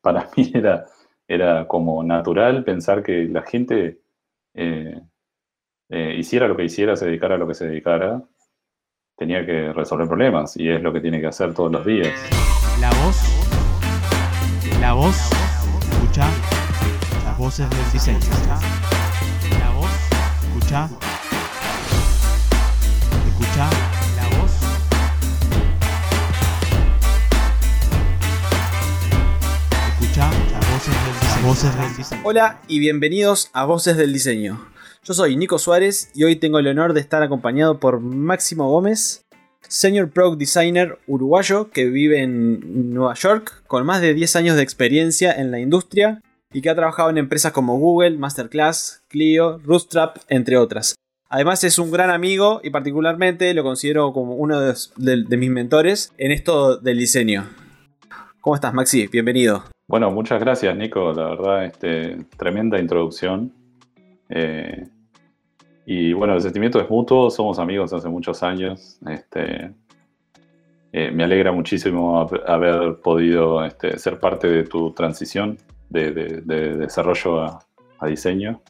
para mí era, era como natural pensar que la gente eh, eh, hiciera lo que hiciera, se dedicara a lo que se dedicara, tenía que resolver problemas y es lo que tiene que hacer todos los días. La voz, la voz, escucha las voces del diseño. La voz, escucha, voces del diseño. Hola y bienvenidos a Voces del Diseño. Yo soy Nico Suárez y hoy tengo el honor de estar acompañado por Máximo Gómez, Senior Product Designer uruguayo que vive en Nueva York con más de 10 años de experiencia en la industria y que ha trabajado en empresas como Google, Masterclass, Clio, Rootstrap, entre otras. Además es un gran amigo y particularmente lo considero como uno de- de mis mentores en esto del diseño. ¿Cómo estás Maxi? Bienvenido. Bueno, muchas gracias, Nico. La verdad, este, tremenda introducción. Eh, y bueno, el sentimiento es mutuo, somos amigos hace muchos años. Este, eh, me alegra muchísimo hab- haber podido este, ser parte de tu transición de, de- de desarrollo a, diseño.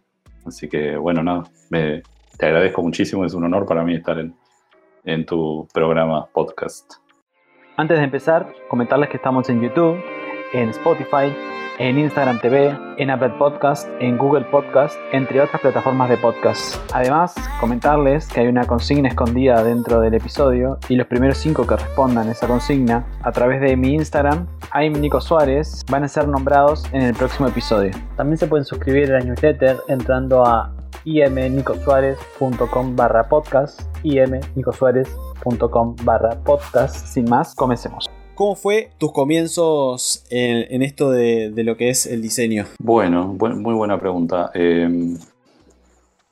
Así que bueno, nada, me- te agradezco muchísimo, es un honor para mí estar en tu programa podcast. Antes de empezar, comentarles que estamos en YouTube, en Spotify, en Instagram TV, en Apple Podcast, en Google Podcast, entre otras plataformas de podcast. Además, comentarles que hay una consigna escondida dentro del episodio y los primeros cinco que respondan esa consigna a través de mi Instagram, I'm Nico Suárez, van a ser nombrados en el próximo episodio. También se pueden suscribir a la newsletter entrando a imnicosuárez.com barra podcast imnicosuárez.com barra podcast. Sin más, comencemos. ¿Cómo fue tus comienzos en, esto de, lo que es el diseño? Bueno, bu- muy buena pregunta. Eh,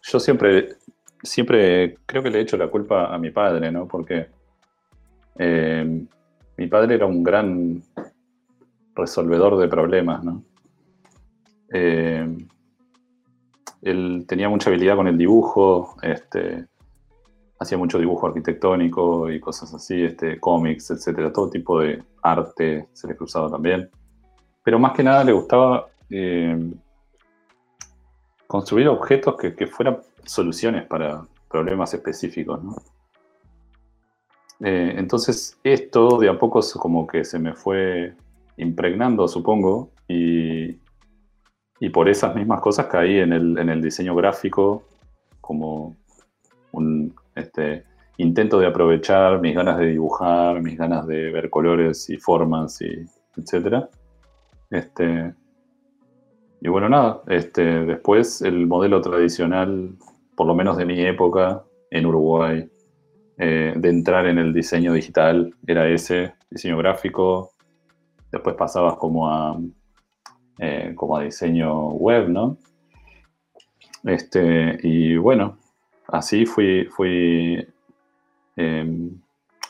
yo siempre, siempre creo que le he hecho la culpa a mi padre, ¿no? Porque eh, mi padre era un gran resolvedor de problemas, ¿no? Eh, él tenía mucha habilidad con el dibujo, este, hacía mucho dibujo arquitectónico y cosas así, este, cómics, etcétera, todo tipo de arte se le cruzaba también. Pero más que nada le gustaba eh, construir objetos que, fueran soluciones para problemas específicos, ¿no? Eh, entonces esto de a poco como que se me fue impregnando, supongo, y, y por esas mismas cosas caí en el, en el diseño gráfico como un este, intento de aprovechar mis ganas de dibujar, mis ganas de ver colores y formas, y. Este, y bueno, nada, este, después el modelo tradicional, por lo menos de mi época en Uruguay, eh, de entrar en el diseño digital era ese, diseño gráfico. Después pasabas como a, eh, como a diseño web, ¿no? Este, y bueno, así fui, fui eh,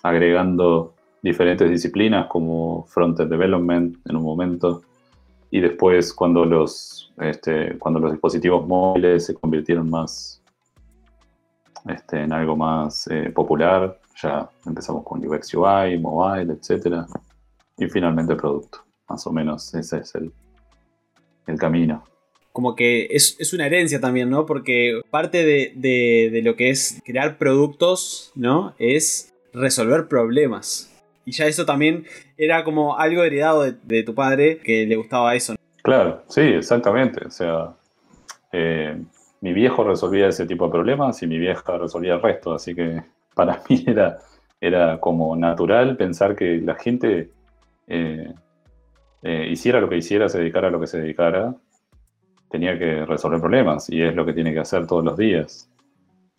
agregando diferentes disciplinas como front-end development en un momento y después cuando los, este, cuando los dispositivos móviles se convirtieron más este, en algo más eh, popular, ya empezamos con UX UI, mobile, etc. Y finalmente producto. Más o menos ese es el, el camino. Como que es, es una herencia también, ¿no? Porque parte de, de- lo que es crear productos, ¿no? Es resolver problemas. Y ya eso también era como algo heredado de, tu padre que le gustaba eso. Claro, sí, exactamente. O sea, eh, mi viejo resolvía ese tipo de problemas y mi vieja resolvía el resto. Así que para mí era, era como natural pensar que la gente eh, eh, hiciera lo que hiciera, se dedicara a lo que se dedicara, tenía que resolver problemas y es lo que tiene que hacer todos los días.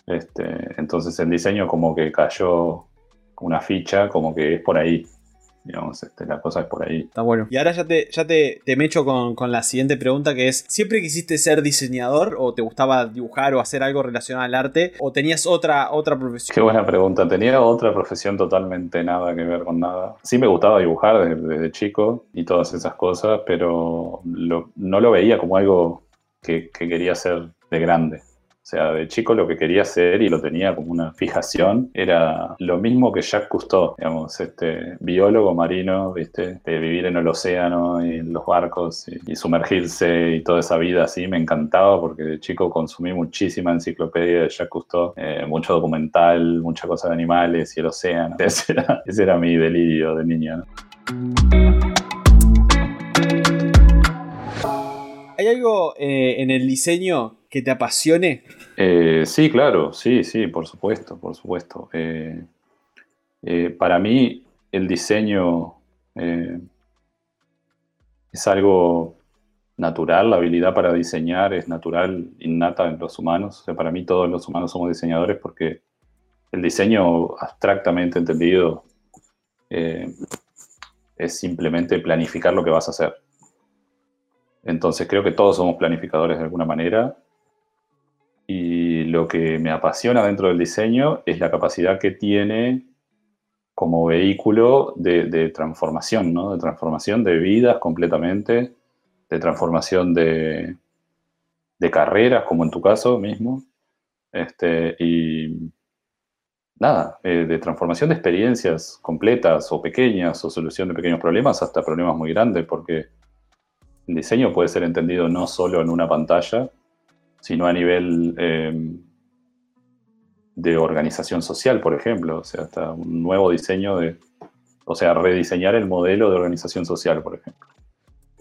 Este, entonces el diseño como que cayó una ficha, como que es por ahí. Digamos, este, la cosa es por ahí. Está bueno. Y ahora ya te, ya te, te mecho con, con la siguiente pregunta que es, ¿siempre quisiste ser diseñador o te gustaba dibujar o hacer algo relacionado al arte? ¿O tenías otra, otra profesión? Qué buena pregunta. Tenía otra profesión totalmente nada que ver con nada. Sí me gustaba dibujar desde, desde chico y todas esas cosas, pero lo- no lo veía como algo que, que quería hacer de grande. O sea, de chico lo que quería hacer y lo tenía como una fijación era lo mismo que Jacques Cousteau, digamos, este biólogo marino, ¿viste? De vivir en el océano y en los barcos y, sumergirse y toda esa vida así, me encantaba porque de chico consumí muchísima enciclopedia de Jacques Cousteau, eh, mucho documental, mucha cosa de animales y el océano. Ese era, mi delirio de niño. ¿Hay algo eh, en el diseño que te apasione? Eh, sí, claro, sí, sí, por supuesto, por supuesto. Eh, para mí el diseño es algo natural, la habilidad para diseñar es natural, innata en los humanos. O sea, para mí todos los humanos somos diseñadores porque el diseño abstractamente entendido es simplemente planificar lo que vas a hacer. Entonces creo que todos somos planificadores de alguna manera. Y lo que me apasiona dentro del diseño es la capacidad que tiene como vehículo de, transformación, ¿no? De transformación de vidas completamente, de transformación de, carreras, como en tu caso mismo. Este, y nada, eh, de transformación de experiencias completas o pequeñas o solución de pequeños problemas hasta problemas muy grandes, porque el diseño puede ser entendido no solo en una pantalla, sino a nivel eh, de organización social, por ejemplo. O sea, hasta un nuevo diseño de, o sea, rediseñar el modelo de organización social, por ejemplo.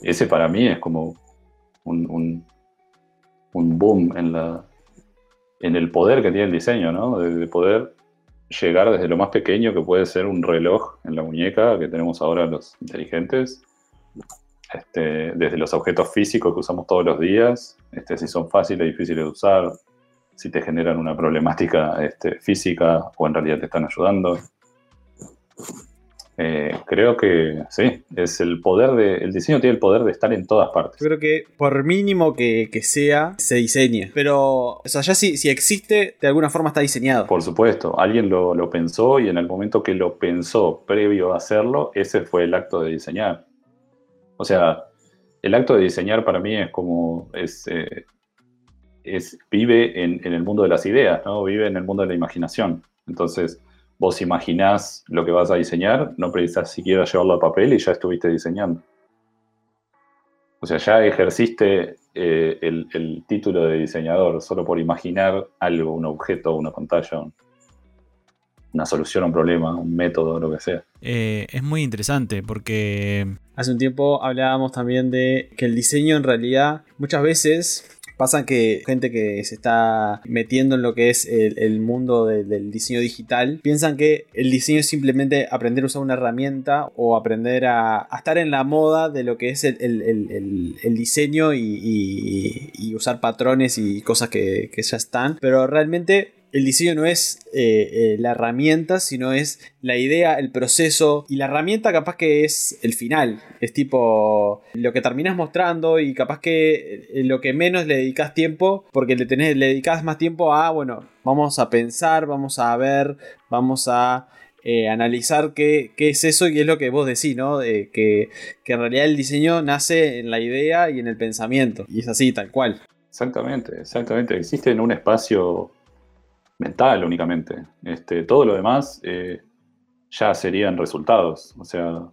Ese para mí es como un, boom en, la, en el poder que tiene el diseño, ¿no? de poder llegar desde lo más pequeño, que puede ser un reloj en la muñeca que tenemos ahora los inteligentes, este, desde los objetos físicos que usamos todos los días, este, si son fáciles difíciles de usar, si te generan una problemática este, física o en realidad te están ayudando. Eh, creo que sí, es el poder de. El diseño tiene el poder de estar en todas partes. Yo creo que por mínimo que, sea, se diseña. Pero, o sea, ya si, si, existe, de alguna forma está diseñado. Por supuesto, alguien lo, lo pensó y en el momento que lo pensó previo a hacerlo, ese fue el acto de diseñar. O sea, el acto de diseñar para mí es como, es, eh, vive en, el mundo de las ideas, ¿no? Vive en el mundo de la imaginación. Entonces, vos imaginás lo que vas a diseñar, no precisas siquiera llevarlo a papel y ya estuviste diseñando. O sea, ya ejerciste eh, el, título de diseñador solo por imaginar algo, un objeto, una pantalla, una solución a un problema, un método, lo que sea. Eh, es muy interesante porque... Hace un tiempo hablábamos también de que el diseño en realidad muchas veces pasa que gente que se está metiendo en lo que es el, mundo del diseño digital piensan que el diseño es simplemente aprender a usar una herramienta o aprender a, estar en la moda de lo que es el, diseño y, usar patrones y cosas que, que ya están pero realmente el diseño no es eh, eh, la herramienta, sino es la idea, el proceso y la herramienta capaz que es el final. Es tipo lo que terminas mostrando y capaz que eh, lo que menos le dedicas tiempo, porque le, tenés, le dedicas más tiempo a, bueno, vamos a pensar, vamos a ver, vamos a analizar qué, es eso y es lo que vos decís, ¿no? que, que en realidad el diseño nace en la idea y en el pensamiento. Y es así, tal cual. Exactamente, exactamente. Existe en un espacio mental únicamente. Este, todo lo demás eh, ya serían resultados. O sea,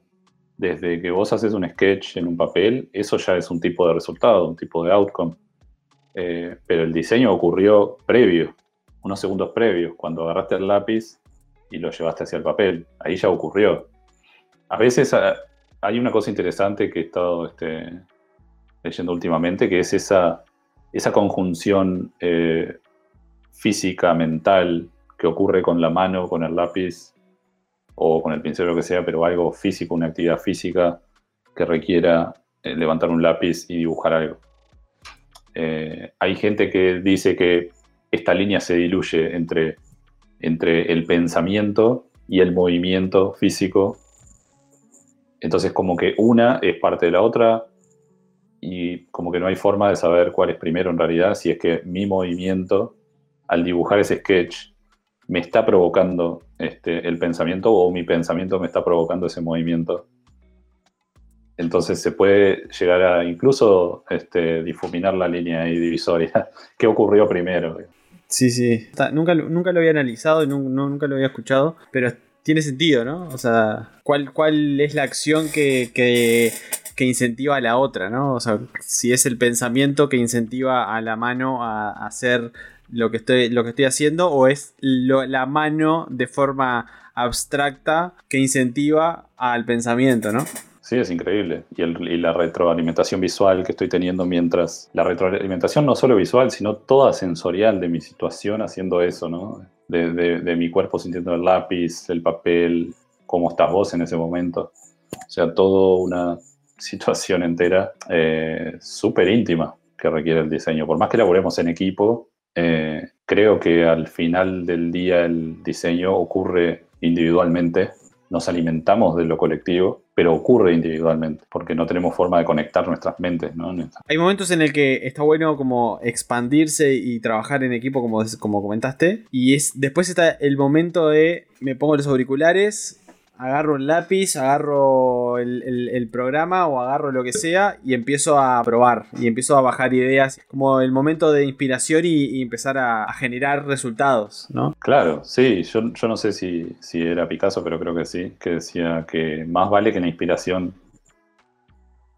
desde que vos haces un sketch en un papel, eso ya es un tipo de resultado, un tipo de outcome. Eh, pero el diseño ocurrió previo, unos segundos previos, cuando agarraste el lápiz y lo llevaste hacia el papel. Ahí ya ocurrió. A veces ah, hay una cosa interesante que he estado este, leyendo últimamente, que es esa, esa conjunción eh, física, mental, que ocurre con la mano, con el lápiz o con el pincel, lo que sea, pero algo físico, una actividad física que requiera eh, levantar un lápiz y dibujar algo. Eh, hay gente que dice que esta línea se diluye entre, entre el pensamiento y el movimiento físico. Entonces como que una es parte de la otra y como que no hay forma de saber cuál es primero en realidad, si es que mi movimiento al dibujar ese sketch me está provocando este, el pensamiento o mi pensamiento me está provocando ese movimiento. Entonces se puede llegar a incluso este, difuminar la línea divisoria. ¿Qué ocurrió primero? Sí, sí. Nunca, nunca lo había analizado y nunca lo había escuchado, pero tiene sentido, ¿no? O sea, ¿cuál, cuál es la acción que, que, incentiva a la otra, ¿no? O sea, si es el pensamiento que incentiva a la mano a hacer lo que estoy, lo que estoy haciendo o es lo- la mano de forma abstracta que incentiva al pensamiento, ¿no? Sí, es increíble. Y, la retroalimentación visual que estoy teniendo mientras. La retroalimentación no solo visual, sino toda sensorial de mi situación haciendo eso, ¿no? De, mi cuerpo sintiendo el lápiz, el papel, cómo estás vos en ese momento. O sea, toda una situación entera eh, súper íntima que requiere el diseño. Por más que laboremos en equipo, eh, creo que al final del día el diseño ocurre individualmente nos alimentamos de lo colectivo, pero ocurre individualmente, porque no tenemos forma de conectar nuestras mentes, ¿no? Hay momentos en el que está bueno como expandirse y trabajar en equipo, como, como comentaste. Y es después está el momento de me pongo los auriculares, agarro un lápiz, agarro el, programa o agarro lo que sea y empiezo a probar y empiezo a bajar ideas. Como el momento de inspiración y, empezar a, generar resultados, ¿no? Claro, sí, yo, no sé si, si era Picasso, pero creo que sí, que decía que más vale que la inspiración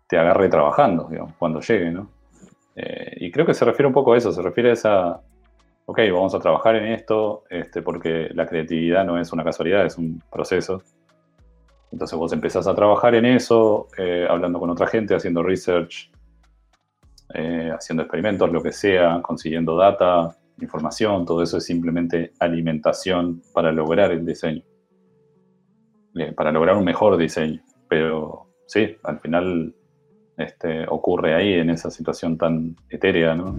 te agarre trabajando, digamos, cuando llegue, ¿no? Eh, y creo que se refiere un poco a eso, se refiere a esa, ok, vamos a trabajar en esto, este, porque la creatividad no es una casualidad, es un proceso. Entonces vos empezás a trabajar en eso, eh, hablando con otra gente, haciendo research, eh, haciendo experimentos, lo que sea, consiguiendo data, información, todo eso es simplemente alimentación para lograr el diseño, Eh, para lograr un mejor diseño. Pero sí, al final este, ocurre ahí en esa situación tan etérea, ¿no?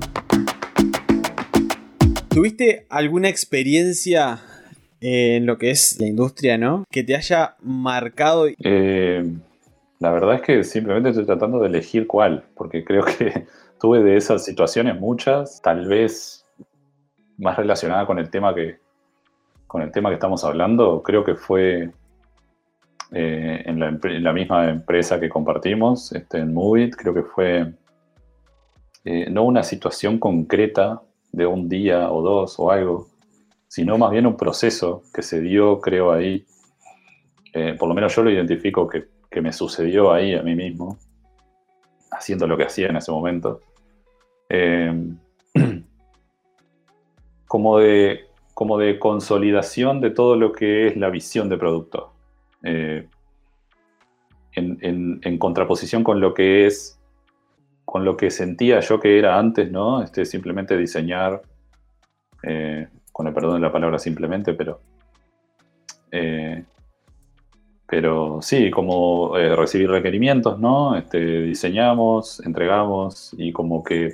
¿Tuviste alguna experiencia en lo que es la industria, ¿no? Que te haya marcado Eh, la verdad es que simplemente estoy tratando de elegir cuál, porque creo que tuve de esas situaciones muchas, tal vez más relacionada con el tema que, con el tema que estamos hablando, creo que fue eh, en, la, misma empresa que compartimos, este, en Movit, creo que fue eh, no una situación concreta de un día o dos o algo, sino más bien un proceso que se dio, creo, ahí. Eh, por lo menos yo lo identifico que, que me sucedió ahí a mí mismo, haciendo lo que hacía en ese momento. Eh, como, de, como de consolidación de todo lo que es la visión de producto. Eh, en, en- contraposición con lo que es con lo que sentía yo que era antes, ¿no? Este, simplemente diseñar, con el perdón de la palabra simplemente, pero, eh, pero sí, como eh, recibir requerimientos, ¿no? Este, diseñamos, entregamos y como que,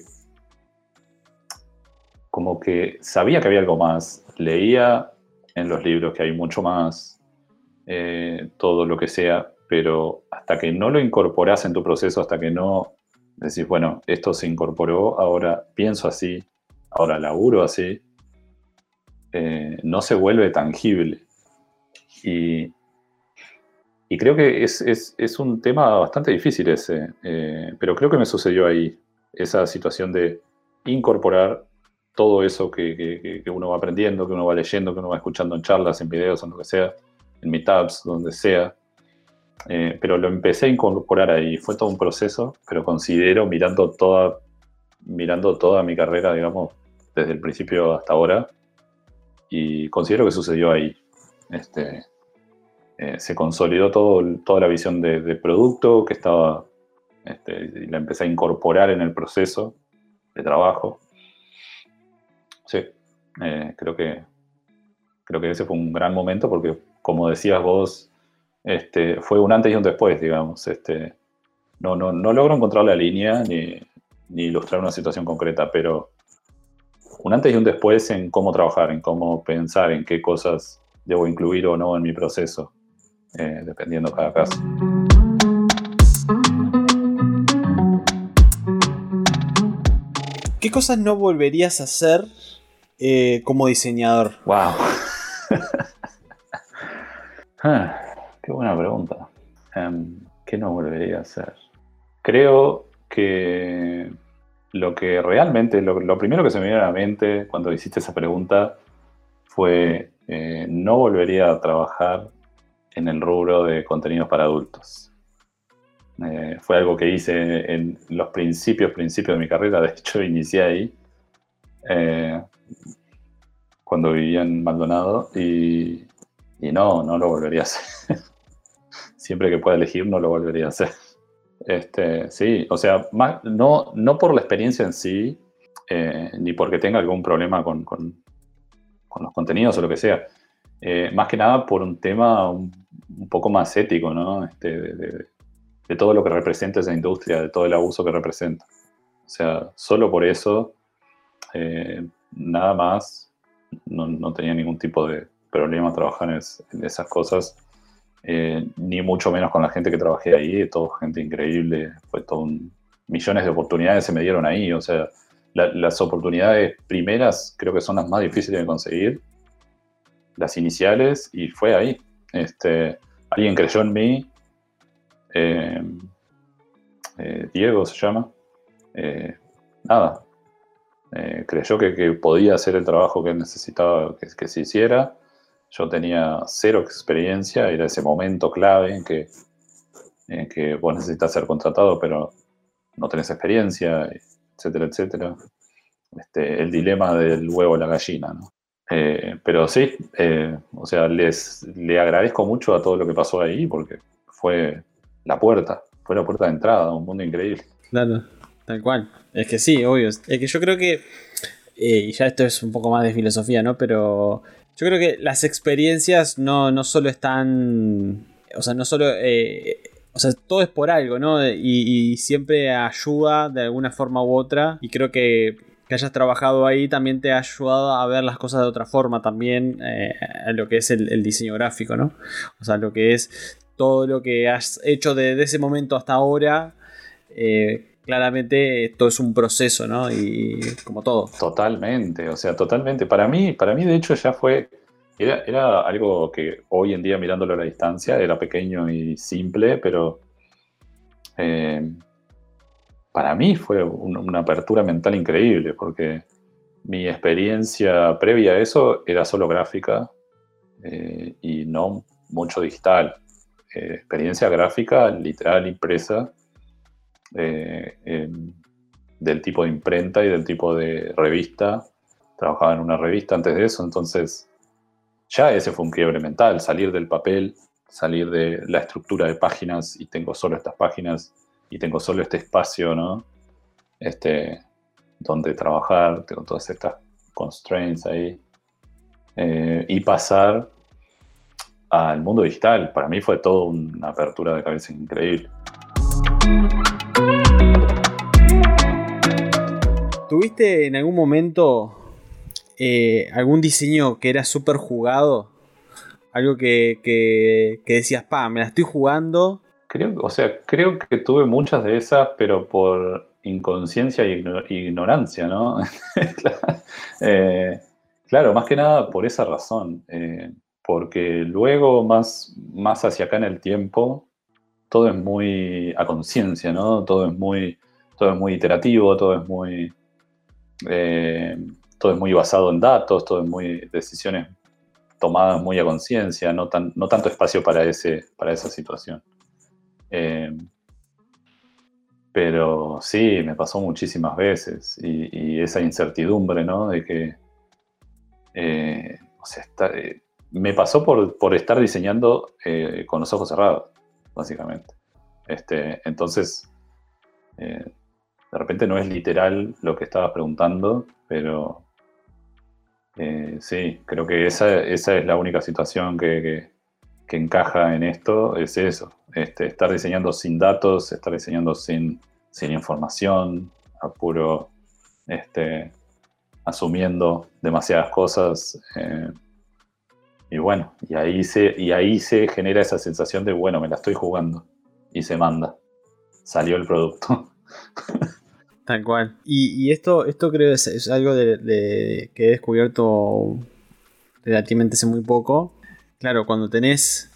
como que sabía que había algo más, leía en los libros que hay mucho más, eh, todo lo que sea, pero hasta que no lo incorporas en tu proceso, hasta que no decís, bueno, esto se incorporó, ahora pienso así, ahora laburo así, eh, no se vuelve tangible. Y, creo que es, un tema bastante difícil ese, eh, pero creo que me sucedió ahí, esa situación de incorporar todo eso que uno va aprendiendo, que uno va leyendo, que uno va escuchando en charlas, en videos, en lo que sea, en meetups, donde sea. Eh, pero lo empecé a incorporar ahí, fue todo un proceso, pero considero mirando toda, mirando toda mi carrera, digamos, desde el principio hasta ahora, y considero que sucedió ahí. Este, eh, se consolidó todo, toda la visión de, producto que estaba, este, y la empecé a incorporar en el proceso de trabajo. Sí, eh, creo que creo que ese fue un gran momento porque, como decías vos, este, fue un antes y un después, digamos. No, no, no logro encontrar la línea ni, ni ilustrar una situación concreta, pero un antes y un después en cómo trabajar, en cómo pensar, en qué cosas debo incluir o no en mi proceso, eh, dependiendo cada caso. ¿Qué cosas no volverías a hacer eh, como diseñador? ¡Wow! Ah, qué buena pregunta. Em, ¿Qué no volvería a hacer? Creo que lo que realmente, lo, primero que se me vino a la mente cuando hiciste esa pregunta fue, eh, no volvería a trabajar en el rubro de contenidos para adultos. Eh, fue algo que hice en los principios, principios de mi carrera, de hecho inicié ahí, eh, cuando vivía en Maldonado, y no, no lo volvería a hacer. Siempre que pueda elegir, no lo volvería a hacer. Este, sí, o sea, no, no por la experiencia en sí, eh, ni porque tenga algún problema con, con, los contenidos o lo que sea. Eh, más que nada por un tema un, poco más ético, ¿no? Este, de, todo lo que representa esa industria, de todo el abuso que representa. O sea, solo por eso, eh, nada más, no, no, tenía ningún tipo de problema trabajar en esas cosas eh, ni mucho menos con la gente que trabajé ahí, todo gente increíble, fue todo un, millones de oportunidades se me dieron ahí, o sea, la, las oportunidades primeras creo que son las más difíciles de conseguir, las iniciales, y fue ahí. Este, alguien creyó en mí, eh, eh, Diego se llama, eh, nada, creyó que, que, podía hacer el trabajo que necesitaba que se hiciera yo tenía cero experiencia, era ese momento clave en que, en que vos necesitas ser contratado, pero no tenés experiencia, etcétera, etcétera. Este, el dilema del huevo y la gallina, ¿no? Eh, pero sí, eh, o sea, les le agradezco mucho a todo lo que pasó ahí porque fue la puerta, fue la puerta de entrada un mundo increíble. Claro, tal cual. Es que sí, obvio. Es que yo creo que, eh, y ya esto es un poco más de filosofía, ¿no? Pero yo creo que las experiencias no, no solo están. O sea, no solo. Eh, o sea, todo es por algo, ¿no? Y, siempre ayuda de alguna forma u otra. Y creo que que hayas trabajado ahí también te ha ayudado a ver las cosas de otra forma también. Eh, lo que es el, el, diseño gráfico, ¿no? O sea, lo que es todo lo que has hecho desde ese momento hasta ahora. Eh, claramente esto es un proceso, ¿no? Y como todo. Totalmente, o sea, totalmente. Para mí, para mí de hecho ya fue, era, algo que hoy en día mirándolo a la distancia era pequeño y simple, pero eh, para mí fue un, una apertura mental increíble, porque mi experiencia previa a eso era solo gráfica eh, y no mucho digital. Eh, experiencia gráfica literal impresa eh, del tipo de imprenta y del tipo de revista. Trabajaba en una revista antes de eso, entonces ya ese fue un quiebre mental, salir del papel, salir de la estructura de páginas y tengo solo estas páginas y tengo solo este espacio, ¿no? Este, donde trabajar, tengo todas estas constraints ahí. Eh, y pasar al mundo digital, para mí fue todo una apertura de cabeza increíble. ¿Tuviste en algún momento eh, algún diseño que era súper jugado? Algo que, que, decías, pa, me la estoy jugando. Creo, o sea, creo que tuve muchas de esas, pero por inconsciencia e ignorancia, ¿no? eh, claro, más que nada por esa razón. Eh, porque luego, más, más hacia acá en el tiempo, todo es muy a conciencia, ¿no? Todo es muy, todo es muy iterativo, todo es muy eh, todo es muy basado en datos, todo es muy decisiones tomadas muy a conciencia, no, tan, no tanto espacio para, ese, para esa situación. Eh, pero sí, me pasó muchísimas veces y, esa incertidumbre, ¿no? De que, eh, o está, eh, me pasó por, por estar diseñando con los ojos cerrados, básicamente. Este, entonces, de repente no es literal lo que estabas preguntando, pero eh, sí, creo que esa, esa, es la única situación que, que, encaja en esto, es eso, este, estar diseñando sin datos, estar diseñando sin, sin información, a puro este, asumiendo demasiadas cosas. Eh, y bueno, y ahí, se, y ahí se genera esa sensación de, bueno, me la estoy jugando. Y se manda. Salió el producto. Tal cual. Y, esto, esto creo es, es algo de, que he descubierto relativamente hace muy poco. Claro, cuando tenés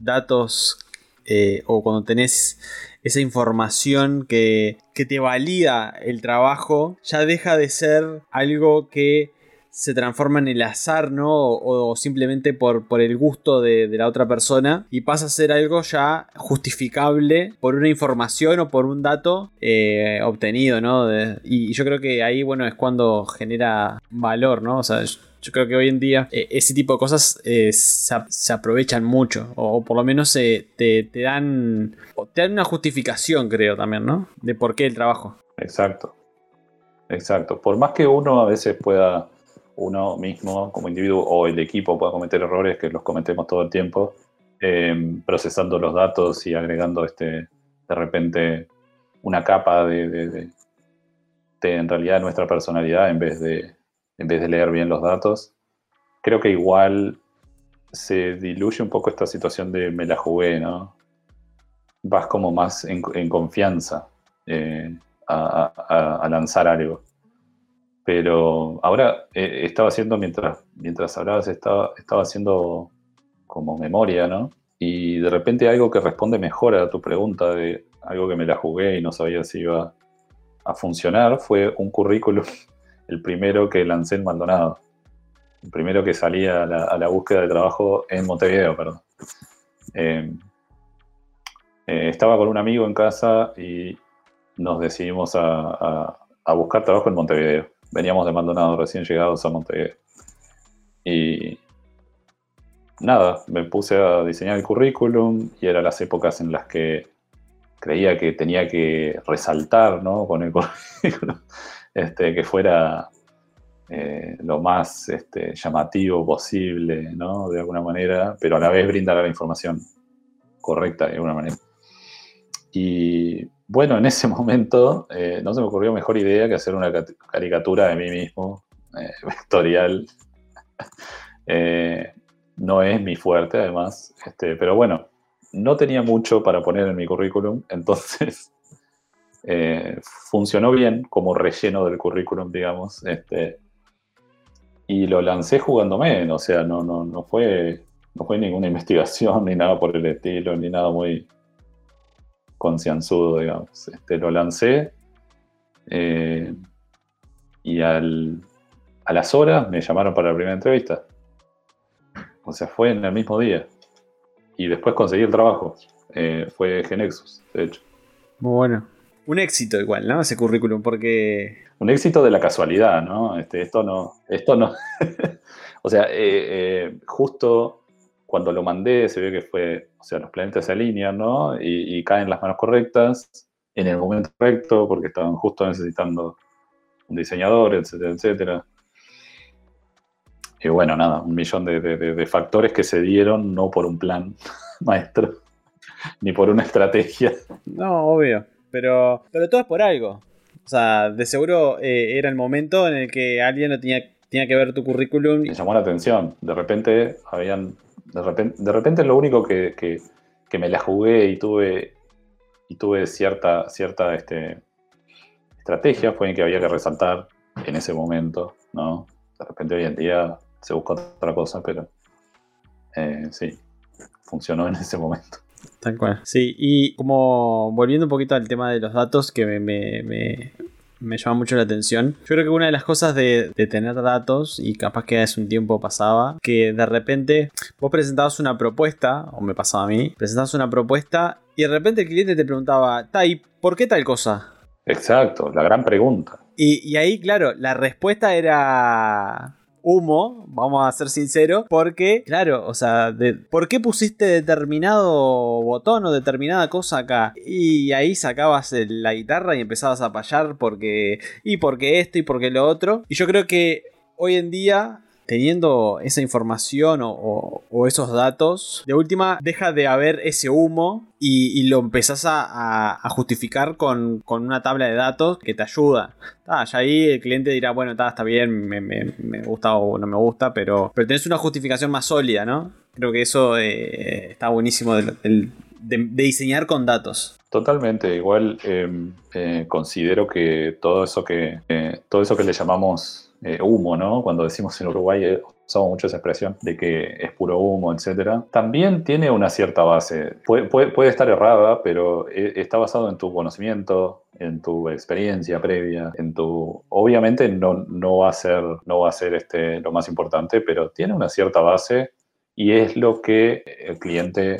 datos eh, o cuando tenés esa información que, que te valida el trabajo, ya deja de ser algo que se transforma en el azar, ¿no? O, simplemente por, el gusto de, la otra persona y pasa a ser algo ya justificable por una información o por un dato eh, obtenido, ¿no? y, yo creo que ahí, bueno, es cuando genera valor, ¿no? O sea, yo creo que hoy en día eh, ese tipo de cosas eh, se, aprovechan mucho. O, por lo menos te, te, dan. te dan una justificación, creo, también, ¿no? De por qué el trabajo. Exacto. Exacto. Por más que uno a veces pueda uno mismo como individuo o el equipo pueda cometer errores, que los cometemos todo el tiempo, eh, procesando los datos y agregando este, de repente una capa de, en realidad nuestra personalidad en vez, de, en vez de leer bien los datos. Creo que igual se diluye un poco esta situación de me la jugué, ¿no? Vas como más en, confianza eh, a lanzar algo. Pero ahora eh, estaba haciendo, mientras, mientras hablabas, estaba, estaba haciendo como memoria, ¿no? Y de repente algo que responde mejor a tu pregunta de algo que me la jugué y no sabía si iba a funcionar, fue un currículum, el primero que lancé en Maldonado. El primero que salía a la, búsqueda de trabajo en Montevideo, perdón. Em, eh, estaba con un amigo en casa y nos decidimos a buscar trabajo en Montevideo veníamos de Maldonado recién llegados a Montevideo. Y nada, me puse a diseñar el currículum y eran las épocas en las que creía que tenía que resaltar ¿no? con el currículum, este, que fuera eh, lo más este, llamativo posible, ¿no? de alguna manera, pero a la vez brindar la información correcta de alguna manera. Y bueno, en ese momento eh, no se me ocurrió mejor idea que hacer una caricatura de mí mismo, eh, vectorial. Eh, no es mi fuerte, además, este, pero bueno, no tenía mucho para poner en mi currículum, entonces funcionó bien como relleno del currículum, digamos. Este, y lo lancé jugándome, o sea, no, no, no, fue, no fue ninguna investigación ni nada por el estilo, ni nada muy concienzudo, digamos. Este, lo lancé eh, y al, a las horas me llamaron para la primera entrevista. O sea, fue en el mismo día. Y después conseguí el trabajo. Eh, fue Genexus, de hecho. Muy bueno. Un éxito igual, ¿no? Ese currículum, porque... Un éxito de la casualidad, ¿no? Este, esto no... Esto no... o sea, eh, justo cuando lo mandé se ve que fue, o sea, los planetas se alinean, ¿no? Y, caen las manos correctas, en el momento correcto, porque estaban justo necesitando un diseñador, etcétera, etcétera. Y bueno, nada, un millón de, factores que se dieron no por un plan maestro, ni por una estrategia. No, obvio, pero, pero todo es por algo. O sea, de seguro eh, era el momento en el que alguien no tenía, tenía que ver tu currículum. Me llamó la atención. De repente habían de repente, de repente lo único que, me la jugué y tuve, y tuve cierta, cierta este, estrategia fue que había que resaltar en ese momento, ¿no? De repente hoy en día se busca otra cosa, pero eh, sí, funcionó en ese momento. Tal cual. Sí, y como volviendo un poquito al tema de los datos que me llama mucho la atención. Yo creo que una de las cosas de, tener datos, y capaz que hace un tiempo pasaba, que de repente vos presentabas una propuesta, o me pasaba a mí, presentabas una propuesta y de repente el cliente te preguntaba, Tai, ¿por qué tal cosa? Exacto, la gran pregunta. Y, y ahí, claro, la respuesta era humo, vamos a ser sinceros, porque, claro, o sea, ¿por qué pusiste determinado botón o determinada cosa acá? Y ahí sacabas la guitarra y empezabas a payar porque, y porque esto y porque lo otro. Y yo creo que hoy en día teniendo esa información o, esos datos, de última deja de haber ese humo y, lo empezás a, justificar con, una tabla de datos que te ayuda. ya ahí el cliente dirá, bueno, está bien, me, gusta o no me gusta, pero, pero tenés una justificación más sólida, ¿no? Creo que eso eh, está buenísimo de, diseñar con datos. Totalmente, igual em, eh, considero que todo eso que, eh, todo eso que le llamamos eh, humo, ¿no? Cuando decimos en Uruguay eh, usamos mucho esa expresión de que es puro humo, etc. También tiene una cierta base. Puede, puede, estar errada, pero eh, está basado en tu conocimiento, en tu experiencia previa, en tu... Obviamente no, no va a ser, no va a ser este, lo más importante, pero tiene una cierta base y es lo que el cliente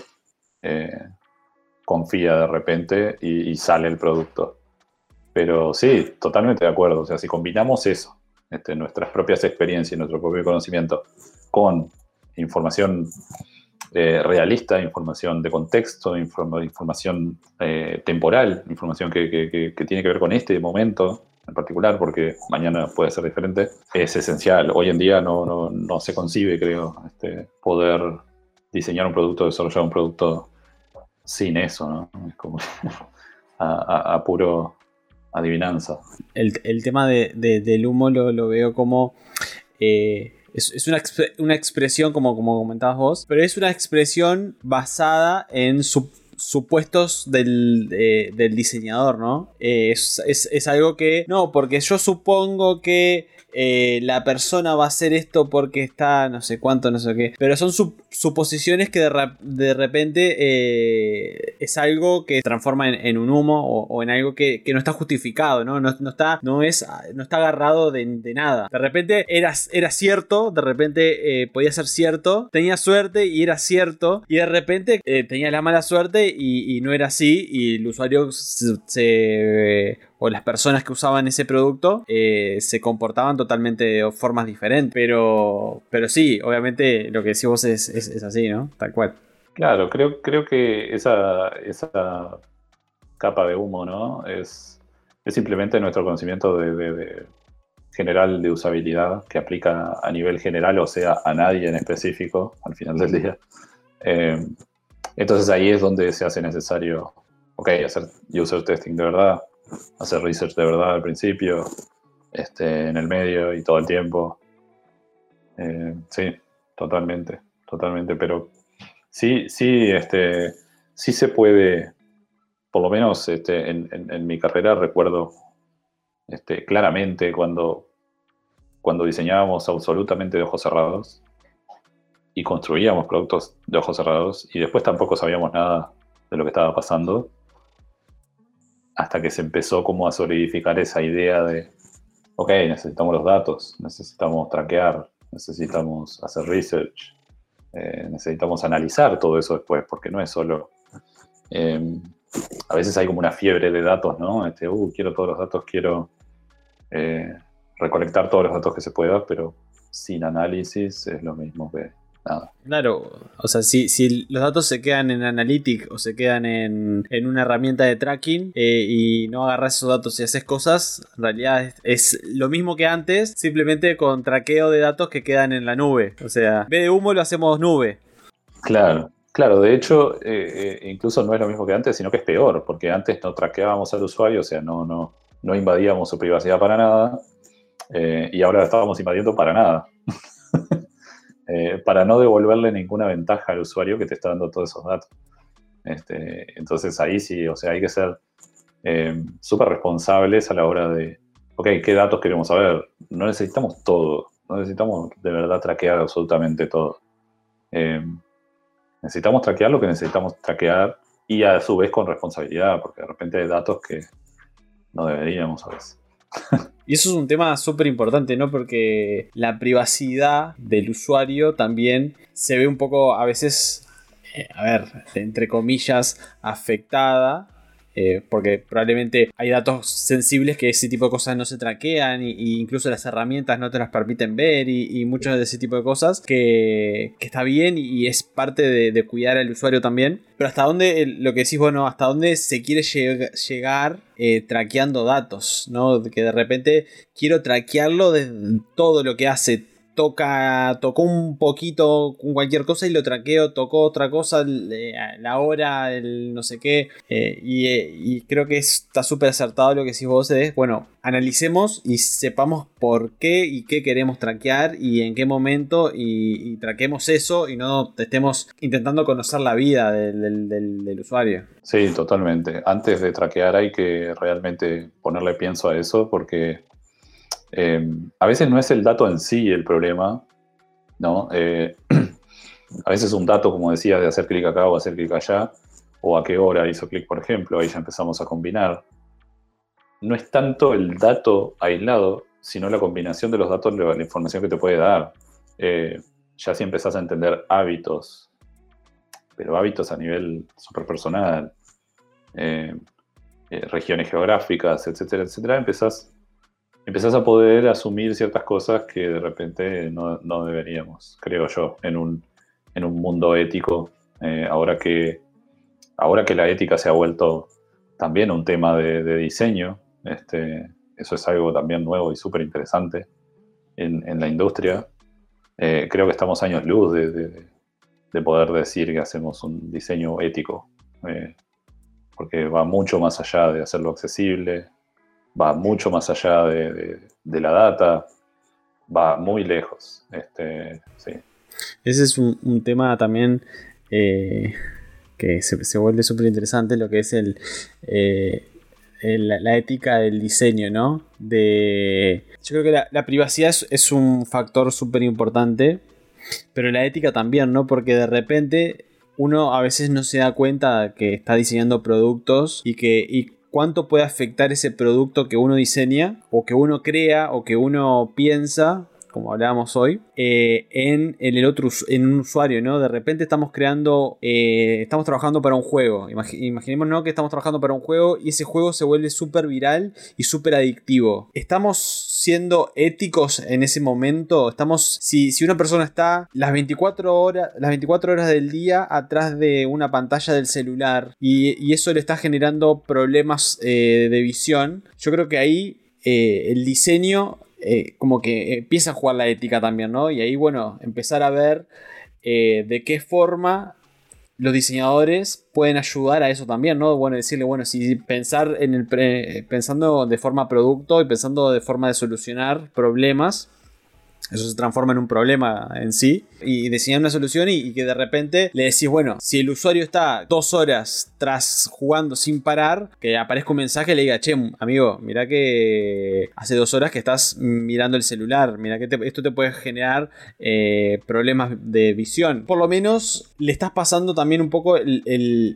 confía de repente y, sale el producto. Pero sí, totalmente de acuerdo. O sea, si combinamos eso, este, nuestras propias experiencias, nuestro propio conocimiento, con información eh, realista, información de contexto, información eh, temporal, información que, tiene que ver con este momento en particular, porque mañana puede ser diferente, es esencial. Hoy en día no, se concibe, creo, este, poder diseñar un producto, desarrollar un producto sin eso, ¿no? Es como a, puro adivinanza. El, tema del humo lo, veo como... Eh, es, una, expresión, como, como comentabas vos, pero es una expresión basada en supuestos del, diseñador, ¿no? Eh, es, algo que, no, porque yo supongo que eh, la persona va a hacer esto porque está no sé cuánto, no sé qué. Pero son suposiciones que de, repente eh, es algo que se transforma en, un humo o, en algo que, no está justificado, ¿no? No, está, no, es, no está agarrado de, nada. De repente era, era cierto, de repente eh, podía ser cierto, tenía suerte y era cierto, y de repente tenía la mala suerte y, no era así, y el usuario se o las personas que usaban ese producto eh, se comportaban totalmente de formas diferentes. Pero, pero sí, obviamente lo que decís vos es, así, ¿no? Tal cual. Claro, creo, creo que esa, esa capa de humo, ¿no? Es, es simplemente nuestro conocimiento de, general de usabilidad que aplica a nivel general, o sea, a nadie en específico al final del día. Eh, entonces ahí es donde se hace necesario, ok, hacer user testing de verdad, hacer research de verdad al principio, este, en el medio y todo el tiempo. Eh, sí, totalmente, totalmente. Pero sí, sí, este, sí se puede, por lo menos este, en, mi carrera recuerdo este, claramente cuando, cuando diseñábamos absolutamente de ojos cerrados y construíamos productos de ojos cerrados y después tampoco sabíamos nada de lo que estaba pasando hasta que se empezó como a solidificar esa idea de, ok, necesitamos los datos, necesitamos traquear, necesitamos hacer research, eh, necesitamos analizar todo eso después, porque no es solo... Em, a veces hay como una fiebre de datos, ¿no? Este, uh, quiero todos los datos, quiero eh, recolectar todos los datos que se pueda, pero sin análisis es lo mismo que Claro, o sea, si, si, los datos se quedan en Analytics o se quedan en, una herramienta de tracking eh, y no agarras esos datos y haces cosas, en realidad es, lo mismo que antes, simplemente con traqueo de datos que quedan en la nube. O sea, en vez de humo lo hacemos nube. Claro, claro, de hecho, eh, eh, incluso no es lo mismo que antes, sino que es peor, porque antes no traqueábamos al usuario, o sea, no, no, no invadíamos su privacidad para nada, y ahora la estábamos invadiendo para nada. Eh, para no devolverle ninguna ventaja al usuario que te está dando todos esos datos. Este, entonces ahí sí, o sea, hay que ser eh, súper responsables a la hora de, ok, ¿qué datos queremos saber? No necesitamos todo, no necesitamos de verdad traquear absolutamente todo. Eh, necesitamos traquear lo que necesitamos traquear y a su vez con responsabilidad, porque de repente hay datos que no deberíamos a veces. Y eso es un tema súper importante, ¿no? Porque la privacidad del usuario también se ve un poco a veces, eh, a ver, entre comillas, afectada eh, porque probablemente hay datos sensibles que ese tipo de cosas no se traquean e incluso las herramientas no te las permiten ver y, muchos de ese tipo de cosas que, está bien y es parte de, cuidar al usuario también. Pero hasta dónde, lo que decís, bueno, hasta dónde se quiere llegar eh, traqueando datos, ¿no? Que de repente quiero traquearlo de todo lo que hace toca, tocó un poquito con cualquier cosa y lo traqueo, tocó otra cosa, la hora, el no sé qué, eh, eh, y, creo que está súper acertado lo que decís vos, es, bueno, analicemos y sepamos por qué y qué queremos traquear y en qué momento y, traquemos eso y no estemos intentando conocer la vida del usuario. Sí, totalmente. Antes de traquear hay que realmente ponerle pienso a eso porque eh, a veces no es el dato en sí el problema, ¿no? Eh, a veces un dato, como decía, de hacer clic acá o hacer clic allá, o a qué hora hizo clic, por ejemplo, ahí ya empezamos a combinar. No es tanto el dato aislado, sino la combinación de los datos, la, la información que te puede dar. Eh, ya si empezás a entender hábitos, pero hábitos a nivel superpersonal, eh, eh, regiones geográficas, etcétera, etcétera, empezás, empezás a poder asumir ciertas cosas que de repente no, no deberíamos, creo yo, en un, en un mundo ético, eh, ahora, que, ahora que la ética se ha vuelto también un tema de, de diseño, este, eso es algo también nuevo y súper interesante en, en, la industria. Eh, creo que estamos años luz de, de, de, poder decir que hacemos un diseño ético, eh, porque va mucho más allá de hacerlo accesible, va mucho más allá de, la data, va muy lejos. Este, sí. Ese es un, tema también eh, que se, vuelve súper interesante, lo que es el, eh, la ética del diseño, ¿no? De, yo creo que la, privacidad es, es, un factor súper importante, pero la ética también, ¿no? Porque de repente uno a veces no se da cuenta que está diseñando productos y que... Y cuánto puede afectar ese producto que uno diseña o que uno crea o que uno piensa como hablábamos hoy, eh, en, el otro en un usuario, ¿no? De repente estamos creando, eh, estamos trabajando para un juego. Imag imaginemos, ¿no? Que estamos trabajando para un juego y ese juego se vuelve súper viral y súper adictivo. Estamos siendo éticos en ese momento. Estamos, si, si una persona está las 24 horas, las 24 horas del día atrás de una pantalla del celular y, y eso le está generando problemas eh, de visión, yo creo que ahí el diseño eh, como que empieza a jugar la ética también, ¿no? Y ahí, bueno, empezar a ver eh, de qué forma los diseñadores pueden ayudar a eso también, ¿no? Bueno, decirle, bueno, si pensar en el pre pensando de forma producto y pensando de forma de solucionar problemas, eso se transforma en un problema en sí y diseñar una solución y, que de repente le decís, bueno, si el usuario está dos horas tras jugando sin parar, que aparezca un mensaje y le diga, che, amigo, mira que hace dos horas que estás mirando el celular, mira que te, esto te puede generar eh, problemas de visión. Por lo menos le estás pasando también un poco el,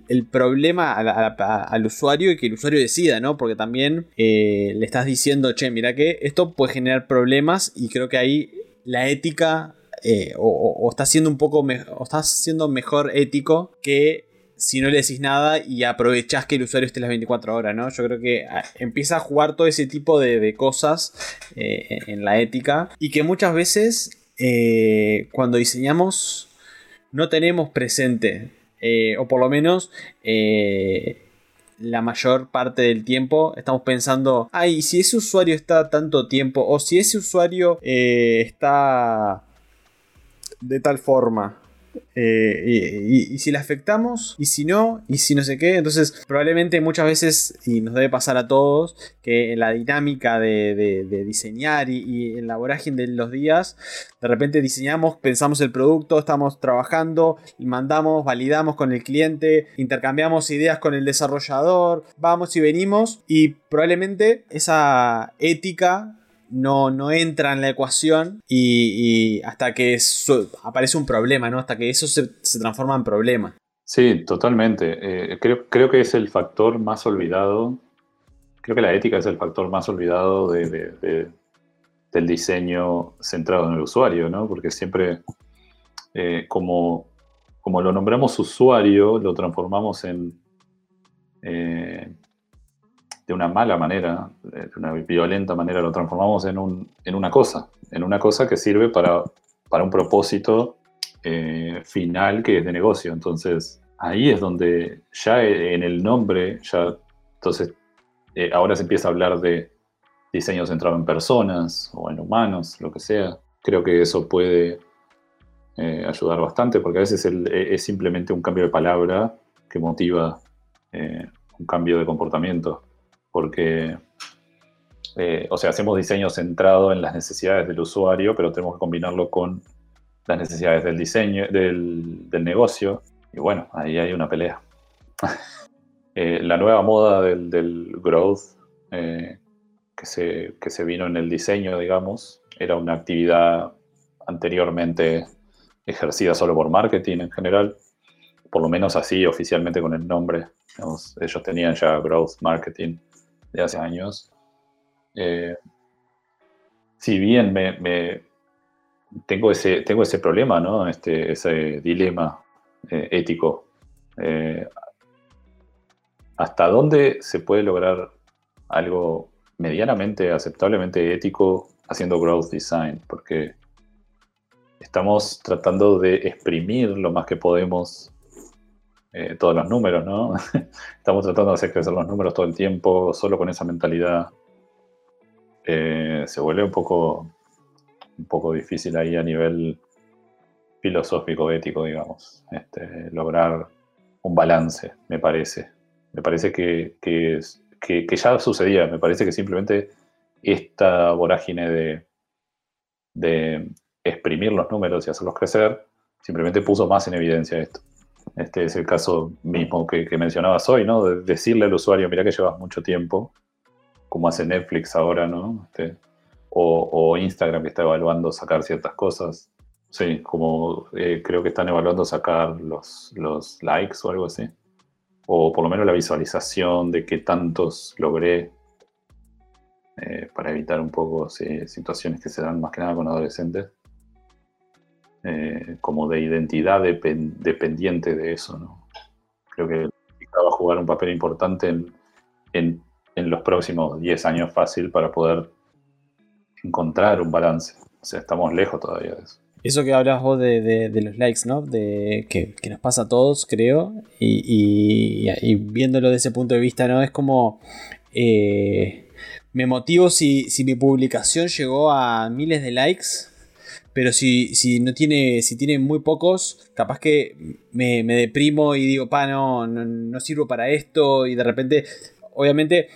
el, problema al usuario y que el usuario decida, ¿no? Porque también eh, le estás diciendo, che, mira que esto puede generar problemas y creo que ahí la ética eh, o, o, está siendo un poco o está siendo mejor ético que si no le decís nada y aprovechás que el usuario esté las 24 horas, ¿no? Yo creo que ah, empieza a jugar todo ese tipo de, cosas eh, en la ética y que muchas veces eh, cuando diseñamos no tenemos presente, o por lo menos la mayor parte del tiempo estamos pensando, ay, si ese usuario está tanto tiempo, o si ese usuario eh, está de tal forma, eh, y, si le afectamos, y si no, y si no sé qué. Entonces, probablemente muchas veces, y nos debe pasar a todos, que en la dinámica de, diseñar y, y, en la vorágine de los días, de repente diseñamos, pensamos el producto, estamos trabajando, mandamos, validamos con el cliente, intercambiamos ideas con el desarrollador, vamos y venimos, y probablemente esa ética no, no entra en la ecuación y, hasta que aparece un problema, ¿no? Hasta que eso se, transforma en problema. Sí, totalmente. Eh, creo, creo, que es el factor más olvidado. Creo que la ética es el factor más olvidado de, del diseño centrado en el usuario, ¿no? Porque siempre, eh, como, como lo nombramos usuario, lo transformamos en, eh, de una mala manera, de una violenta manera, lo transformamos en, un, en una cosa, en una cosa que sirve para, para un propósito eh, final que es de negocio. Entonces, ahí es donde ya en el nombre, ya, entonces, eh, ahora se empieza a hablar de diseño centrado en personas o en humanos, lo que sea. Creo que eso puede eh, ayudar bastante, porque a veces el, es simplemente un cambio de palabra que motiva un cambio de comportamiento porque, eh, o sea, hacemos diseño centrado en las necesidades del usuario, pero tenemos que combinarlo con las necesidades del diseño, del, negocio, y bueno, ahí hay una pelea. eh, la nueva moda del, del growth, eh, que se, que se vino en el diseño, digamos. Era una actividad anteriormente ejercida solo por marketing en general, por lo menos así oficialmente con el nombre. ellos tenían ya growth marketing de hace años. Eh, si bien me, tengo, ese, tengo ese problema, ¿no? este, ese dilema eh, ético, eh, ¿hasta dónde se puede lograr algo medianamente, aceptablemente ético haciendo growth design? Porque estamos tratando de exprimir lo más que podemos eh, todos los números, ¿no? estamos tratando de hacer crecer los números todo el tiempo, solo con esa mentalidad. Eh, se vuelve un poco, un popoco difícil ahí a nivel filosófico, ético, digamos, este, lograr un balance, me parece. Me parece que, que, que ya sucedía, me parece que simplemente esta vorágine de, de exprimir los números y hacerlos crecer, simplemente puso más en evidencia esto. Este es el caso mismo que, mencionabas hoy, ¿no? De decirle al usuario, mira que llevas mucho tiempo, como hace Netflix ahora, ¿no? Este, o, Instagram que está evaluando sacar ciertas cosas. Sí, como eh, creo que están evaluando sacar los, los likes o algo así. O por lo menos la visualización de qué tantos logré eh, para evitar un poco situaciones que se dan más que nada con adolescentes. Eh, como de identidad dependiente de eso. ¿no? Creo que va a jugar un papel importante en, los próximos 10 años fácil para poder encontrar un balance. O sea, estamos lejos todavía de eso. Eso que hablas vos de, los likes, ¿no? De, que, nos pasa a todos, creo. Y, viéndolo desde ese punto de vista, ¿no? Es como. Eh, me motivo si, si mi publicación llegó a miles de likes pero si, si no tiene, si tiene muy pocos, capaz que me, deprimo y digo, pa, no, no, sirvo para esto. Y de repente, obviamente,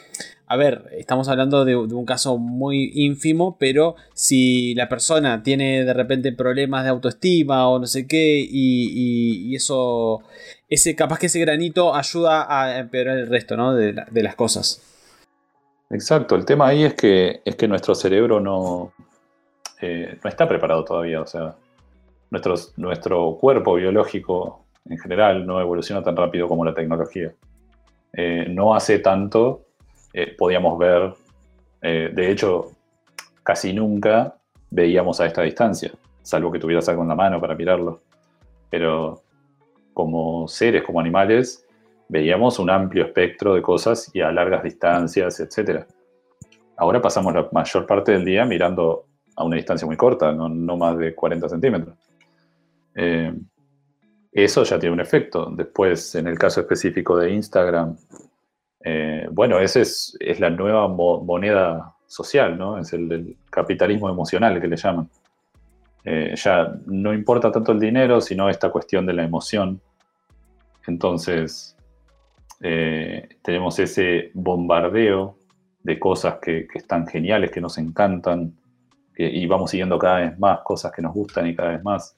a ver, estamos hablando de, un caso muy ínfimo, pero si la persona tiene de repente problemas de autoestima o no sé qué, y, eso, ese, capaz que ese granito ayuda a empeorar el resto ¿no? de, de las cosas. Exacto, el tema ahí es que, es que nuestro cerebro no, eh, no está preparado todavía. O sea, nuestro cuerpo biológico en general no evoluciona tan rápido como la tecnología. Eh, no hace tanto, eh, podíamos ver, de hecho, casi nunca veíamos a esta distancia, salvo que tuvieras algo en la mano para mirarlo. Pero como seres, como animales, veíamos un amplio espectro de cosas y a largas distancias, etc. Ahora pasamos la mayor parte del día mirando a una distancia muy corta, no, más de 40 centímetros. Eh, eso ya tiene un efecto. Después, en el caso específico de Instagram, eh, bueno, esa es, la nueva moneda social, ¿no? Es el del capitalismo emocional que le llaman. Eh, ya no importa tanto el dinero, sino esta cuestión de la emoción. Entonces, tenemos ese bombardeo de cosas que, están geniales, que nos encantan, y vamos siguiendo cada vez más cosas que nos gustan y cada vez más.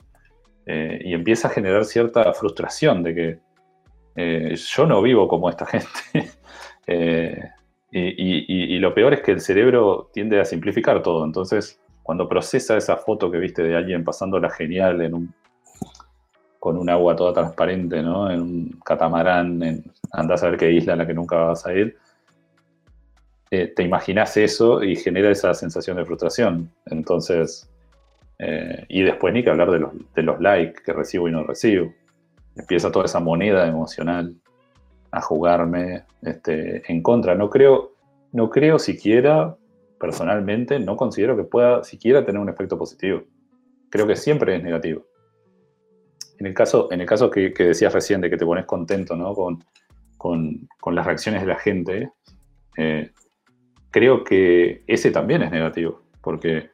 Eh, y empieza a generar cierta frustración de que eh, yo no vivo como esta gente. Eh, y, lo peor es que el cerebro tiende a simplificar todo. Entonces, cuando procesa esa foto que viste de alguien pasándola genial en un, con un agua toda transparente, ¿no? En un catamarán, en, andás a ver qué isla en la que nunca vas a ir, eh, te imaginas eso y genera esa sensación de frustración. Entonces, eh, y después ni que hablar de los, de los likes que recibo y no recibo. Empieza toda esa moneda emocional a jugarme este, en contra. No creo, no creo siquiera, personalmente, no considero que pueda siquiera tener un efecto positivo. Creo que siempre es negativo. En el caso, en el caso que, decías recién de que te pones contento ¿no? con, con, con, las reacciones de la gente, eh, creo que ese también es negativo, porque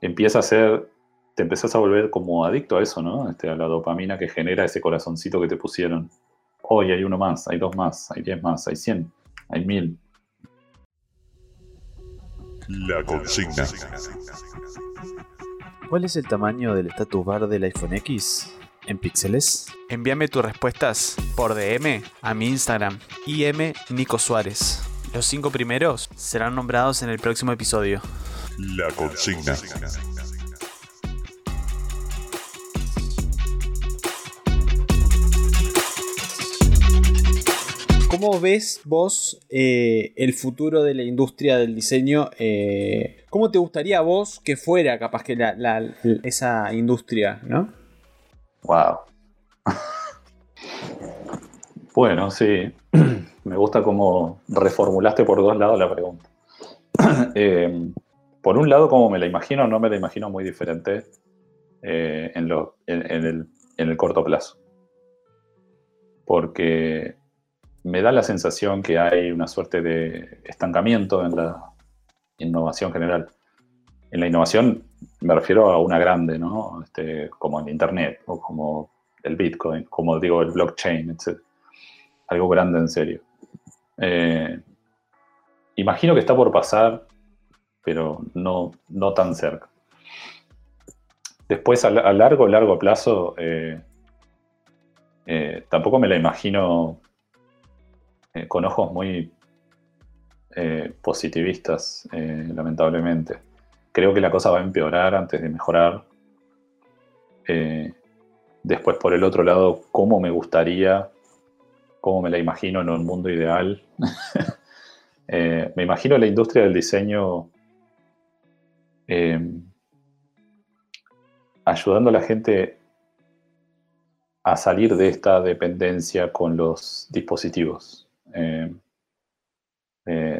empieza a ser, te empezás a volver como adicto a eso, ¿no? Este, a la dopamina que genera ese corazoncito que te pusieron. Hoy hay uno más, hay dos más, hay diez más, hay cien, hay mil. La consigna. ¿Cuál es el tamaño del status bar del iPhone X? ¿En píxeles? Envíame tus respuestas por DM a mi Instagram, im Nico Suárez. Los cinco primeros serán nombrados en el próximo episodio. La consigna. ¿Cómo ves vos eh, el futuro de la industria del diseño? eh, ¿Cómo te gustaría a vos que fuera capaz que la- la- esa industria, no? Wow. Bueno, sí. Me gusta cómo reformulaste por dos lados la pregunta. Eh, por un lado, como me la imagino, no me la imagino muy diferente eh, en, el, en el corto plazo. Porque me da la sensación que hay una suerte de estancamiento en la innovación general. En la innovación me refiero a una grande, ¿no? Este, como el Internet o como el Bitcoin, como digo, el blockchain, etc. Algo grande en serio. Eh, imagino que está por pasar, pero no, no tan cerca. Después, a, a largo, largo plazo, eh, eh, tampoco me la imagino con ojos muy positivistas, lamentablemente. Creo que la cosa va a empeorar antes de mejorar. Después, por el otro lado, cómo me gustaría, cómo me la imagino en un mundo ideal. Eh, me imagino la industria del diseño eh, ayudando a la gente a salir de esta dependencia con los dispositivos. Eh,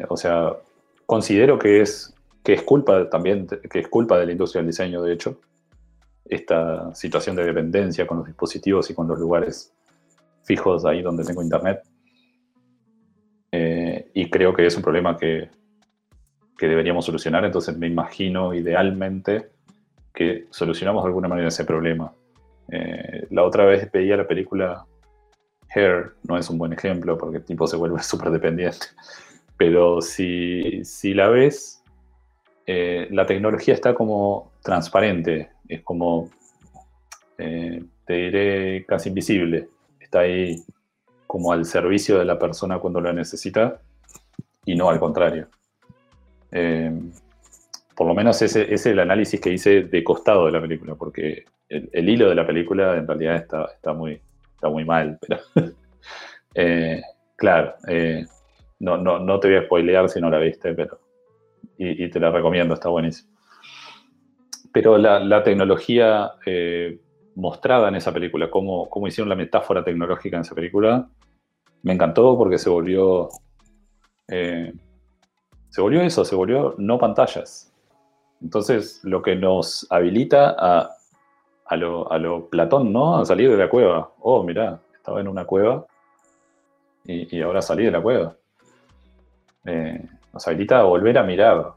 o sea, considero que es, que es culpa también, que es culpa de la industria del diseño, de hecho, esta situación de dependencia con los dispositivos y con los lugares fijos ahí donde tengo internet. Eh, y creo que es un problema que, que deberíamos solucionar, entonces me imagino idealmente que solucionamos de alguna manera ese problema. Eh, la otra vez veía la película Hair, no es un buen ejemplo porque el tipo se vuelve súper dependiente, pero si, si la ves, eh, la tecnología está como transparente, es como, te diré, casi invisible, está ahí como al servicio de la persona cuando la necesita y no al contrario. Eh, por lo menos ese, es el análisis que hice de costado de la película, porque el, hilo de la película en realidad está, está, muy, está muy mal, pero eh, claro, eh, no, no, no te voy a spoilear si no la viste, pero y, te la recomiendo, está buenísimo. Pero la, la tecnología eh, mostrada en esa película, cómo, cómo hicieron la metáfora tecnológica en esa película, me encantó porque se volvió. eh, se volvió eso, se volvió no pantallas. Entonces, lo que nos habilita a, a, lo, a lo Platón, ¿no? A salir de la cueva. Oh, mirá, estaba en una cueva y, y ahora salí de la cueva. Eh, nos habilita a volver a mirar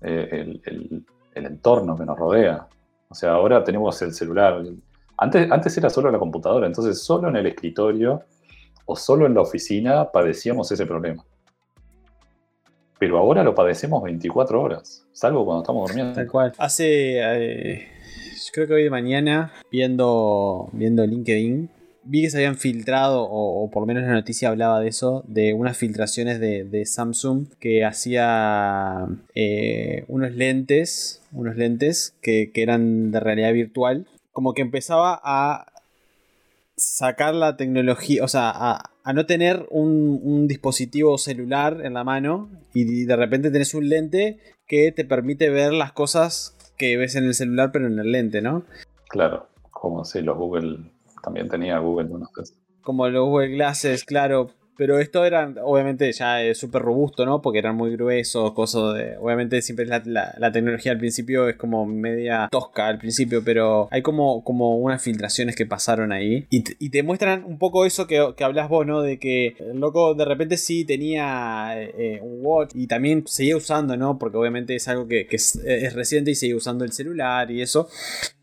eh, el, el- el entorno que nos rodea. O sea, ahora tenemos el celular. Antes, antes era solo la computadora, entonces solo en el escritorio o solo en la oficina padecíamos ese problema. Pero ahora lo padecemos 24 horas, salvo cuando estamos durmiendo. Tal cual. Hace. eh, creo que hoy de mañana, viendo, viendo LinkedIn, vi que se habían filtrado, o, o por lo menos la noticia hablaba de eso, de unas filtraciones de, de Samsung que hacía eh, unos lentes, unos lentes que, que eran de realidad virtual. Como que empezaba a sacar la tecnología, o sea, a, a no tener un, un dispositivo celular en la mano y de repente tenés un lente que te permite ver las cosas que ves en el celular pero en el lente, ¿no? Claro, como si los Google, también tenía Google cosas. Como los Google Glasses, claro. Pero esto era, obviamente, ya eh, súper robusto, ¿no? Porque eran muy gruesos, cosas de... Obviamente siempre la, la- tecnología al principio es como media tosca al principio, pero hay como, como unas filtraciones que pasaron ahí. Y, y te muestran un poco eso que, que hablas vos, ¿no? De que el loco de repente sí tenía eh, un watch y también seguía usando, ¿no? Porque obviamente es algo que, es, reciente y sigue usando el celular y eso.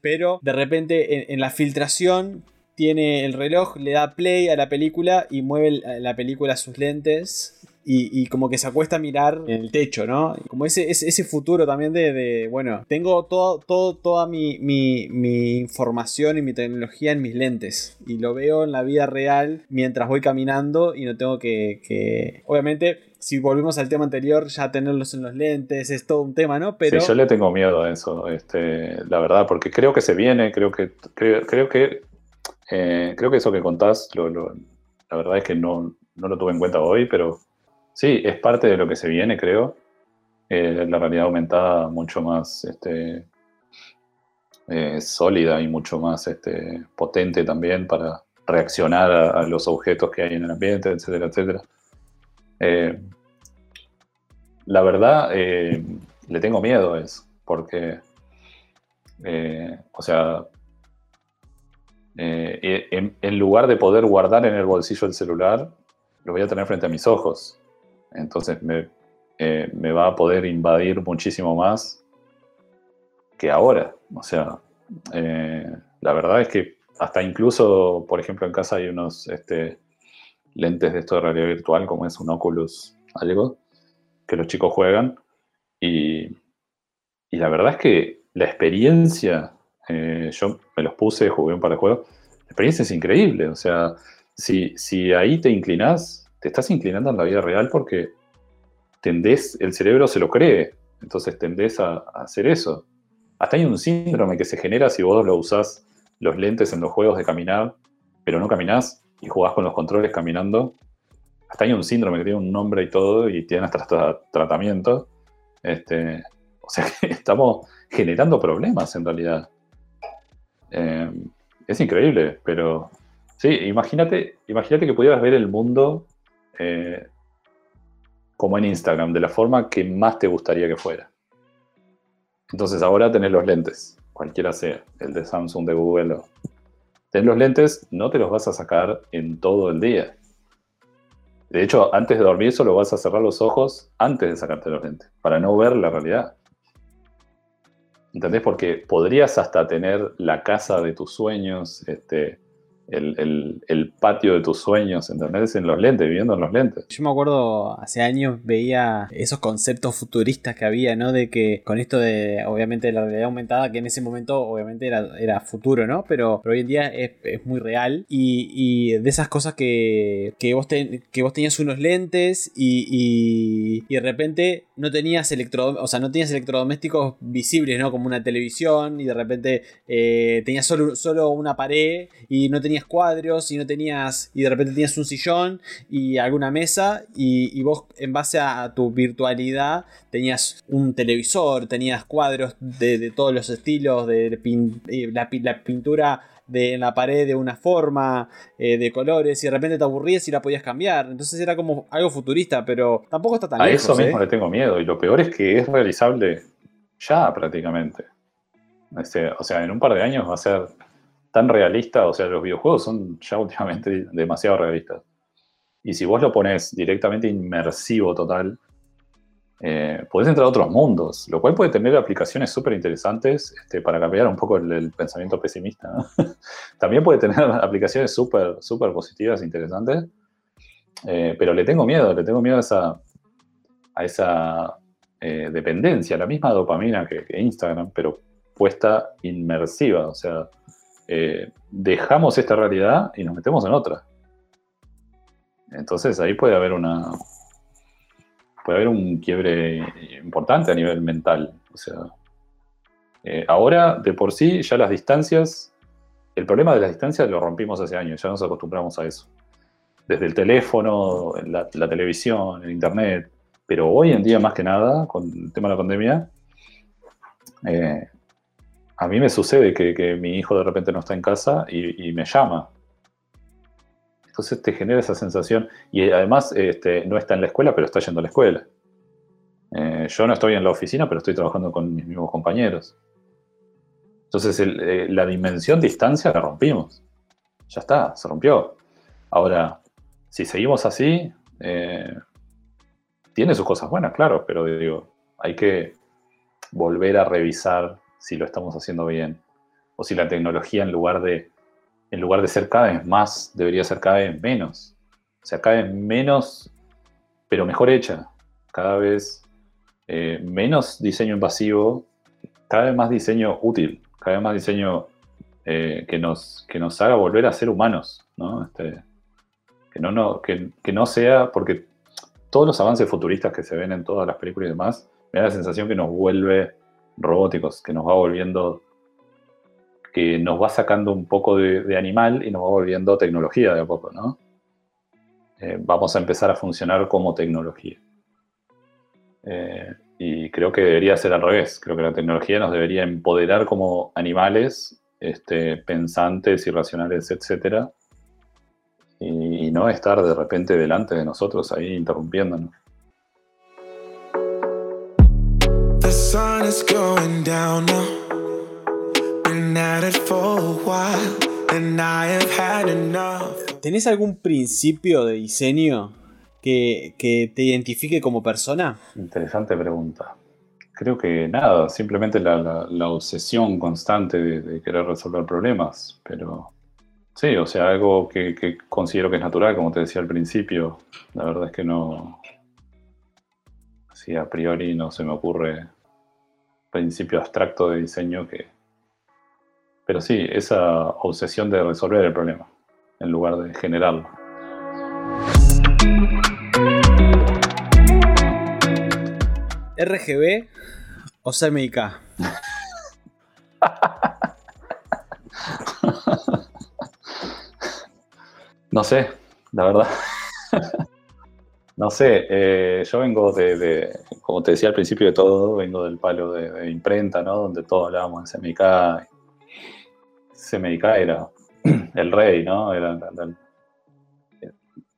Pero de repente en, en la filtración tiene el reloj, le da play a la película y mueve la película a sus lentes y, y como que se acuesta a mirar en el techo, ¿no? Como ese, ese, ese futuro también de, de, bueno, tengo todo, todo, toda mi, mi, mi información y mi tecnología en mis lentes y lo veo en la vida real mientras voy caminando y no tengo que, que... obviamente si volvemos al tema anterior, ya tenerlos en los lentes es todo un tema, ¿no? Pero... Sí, yo le tengo miedo a eso, este, la verdad, porque creo que se viene, creo que, creo, creo que, eh, creo que eso que contás, la verdad es que no, no, lo tuve en cuenta hoy, pero sí, es parte de lo que se viene, creo. Eh, la realidad aumentada mucho más este, eh, sólida y mucho más este, potente también para reaccionar a, a, los objetos que hay en el ambiente, etcétera, etcétera. La verdad, le tengo miedo a eso, porque, o sea, eh, en, lugar de poder guardar en el bolsillo el celular, lo voy a tener frente a mis ojos. Entonces me, eh, va a poder invadir muchísimo más que ahora. O sea, la verdad es que hasta incluso, por ejemplo, en casa hay unos este, lentes de esto de realidad virtual, como es un Oculus algo, que los chicos juegan. Y la verdad es que la experiencia, eh, yo me los puse, jugué un par de juegos, la experiencia es increíble. O sea, si, si ahí te inclinas, te estás inclinando en la vida real porque tendés, el cerebro se lo cree, entonces tendés a, a hacer eso. Hasta hay un síndrome que se genera si vos lo usás los lentes en los juegos de caminar, pero no caminás, y jugás con los controles caminando, hasta hay un síndrome que tiene un nombre y todo, y tiene hasta, hasta tratamiento. Este, o sea que estamos generando problemas en realidad. Eh, es increíble, pero sí, imagínate, imagínate que pudieras ver el mundo eh, como en Instagram, de la forma que más te gustaría que fuera. Entonces ahora tenés los lentes, cualquiera sea, el de Samsung, de Google o Ten los lentes, no te los vas a sacar en todo el día. De hecho, antes de dormir solo vas a cerrar los ojos antes de sacarte los lentes, para no ver la realidad. ¿Entendés? Porque podrías hasta tener la casa de tus sueños, este, el, patio de tus sueños, ¿entendés? En los lentes, viviendo en los lentes. Yo me acuerdo, hace años veía esos conceptos futuristas que había, ¿no? De que con esto de, obviamente, la realidad aumentada, que en ese momento, obviamente, era, futuro, ¿no? Pero, hoy en día es, muy real. Y, de esas cosas que, que, vos te, que vos tenías unos lentes y, y, y de repente no tenías o sea, no tenías electrodomésticos visibles, ¿no? Como una televisión y de repente eh, tenías solo, solo una pared y no tenías cuadros y no tenías y de repente tenías un sillón y alguna mesa y, y vos en base a, tu virtualidad tenías un televisor, tenías cuadros de, de todos los estilos, de pin, la, la, pintura de, en la pared de una forma, eh, de colores, y de repente te aburrías y la podías cambiar. Entonces era como algo futurista, pero tampoco está tan A lejos. eso mismo ¿eh? le tengo miedo, y lo peor es que es realizable ya prácticamente. Este, o sea, en un par de años va a ser tan realista, o sea, los videojuegos son ya últimamente demasiado realistas. Y si vos lo pones directamente inmersivo total, eh, podés entrar a otros mundos, lo cual puede tener aplicaciones súper interesantes este, para cambiar un poco el, pensamiento pesimista. ¿no? También puede tener aplicaciones súper super positivas, interesantes, eh, pero le tengo miedo, le tengo miedo a esa, a esa eh, dependencia, la misma dopamina que, que, Instagram, pero puesta inmersiva, o sea, eh, dejamos esta realidad y nos metemos en otra. Entonces ahí puede haber una, puede haber un quiebre importante a nivel mental. O sea, eh, ahora de por sí ya las distancias, el problema de las distancias lo rompimos hace años, ya nos acostumbramos a eso. Desde el teléfono, la, televisión, el internet, pero hoy en día más que nada, con el tema de la pandemia, eh, a mí me sucede que, mi hijo de repente no está en casa y me llama. Entonces te genera esa sensación. Y además este, no está en la escuela, pero está yendo a la escuela. Eh, yo no estoy en la oficina, pero estoy trabajando con mis mismos compañeros. Entonces eh, la dimensión distancia la rompimos. Ya está, se rompió. Ahora, si seguimos así, eh, tiene sus cosas buenas, claro, pero digo, hay que volver a revisar si lo estamos haciendo bien. O si la tecnología en lugar de en lugar de ser cada vez más, debería ser cada vez menos. O sea, cada vez menos pero mejor hecha, cada vez eh, menos diseño invasivo, cada vez más diseño útil, cada vez más diseño eh, que, nos, que nos haga volver a ser humanos, ¿no? Este, que, no, no, que, que no sea, porque todos los avances futuristas que se ven en todas las películas y demás, me da la sensación que nos vuelve robóticos, que nos va volviendo, que nos va sacando un poco de, animal y nos va volviendo tecnología de a poco, ¿no? Eh, vamos a empezar a funcionar como tecnología. Eh, y creo que debería ser al revés. Creo que la tecnología nos debería empoderar como animales, este, pensantes y racionales, etc. Y, y no estar de repente delante de nosotros ahí interrumpiéndonos. The sun is going down. ¿Tenés algún principio de diseño que, que te identifique como persona? Interesante pregunta. Creo que nada, simplemente la, la- la obsesión constante de, de querer resolver problemas, pero sí, o sea, algo que, que considero que es natural, como te decía al principio, la verdad es que no, así a priori no se me ocurre principio abstracto de diseño que... Pero sí, esa obsesión de resolver el problema, en lugar de generarlo. ¿RGB o CMYK? No sé, la verdad. no sé, eh, yo vengo de, de- como te decía al principio de todo, vengo del palo de, de imprenta, ¿no? Donde todos hablábamos de CMYK. CMYK era el rey, ¿no? Era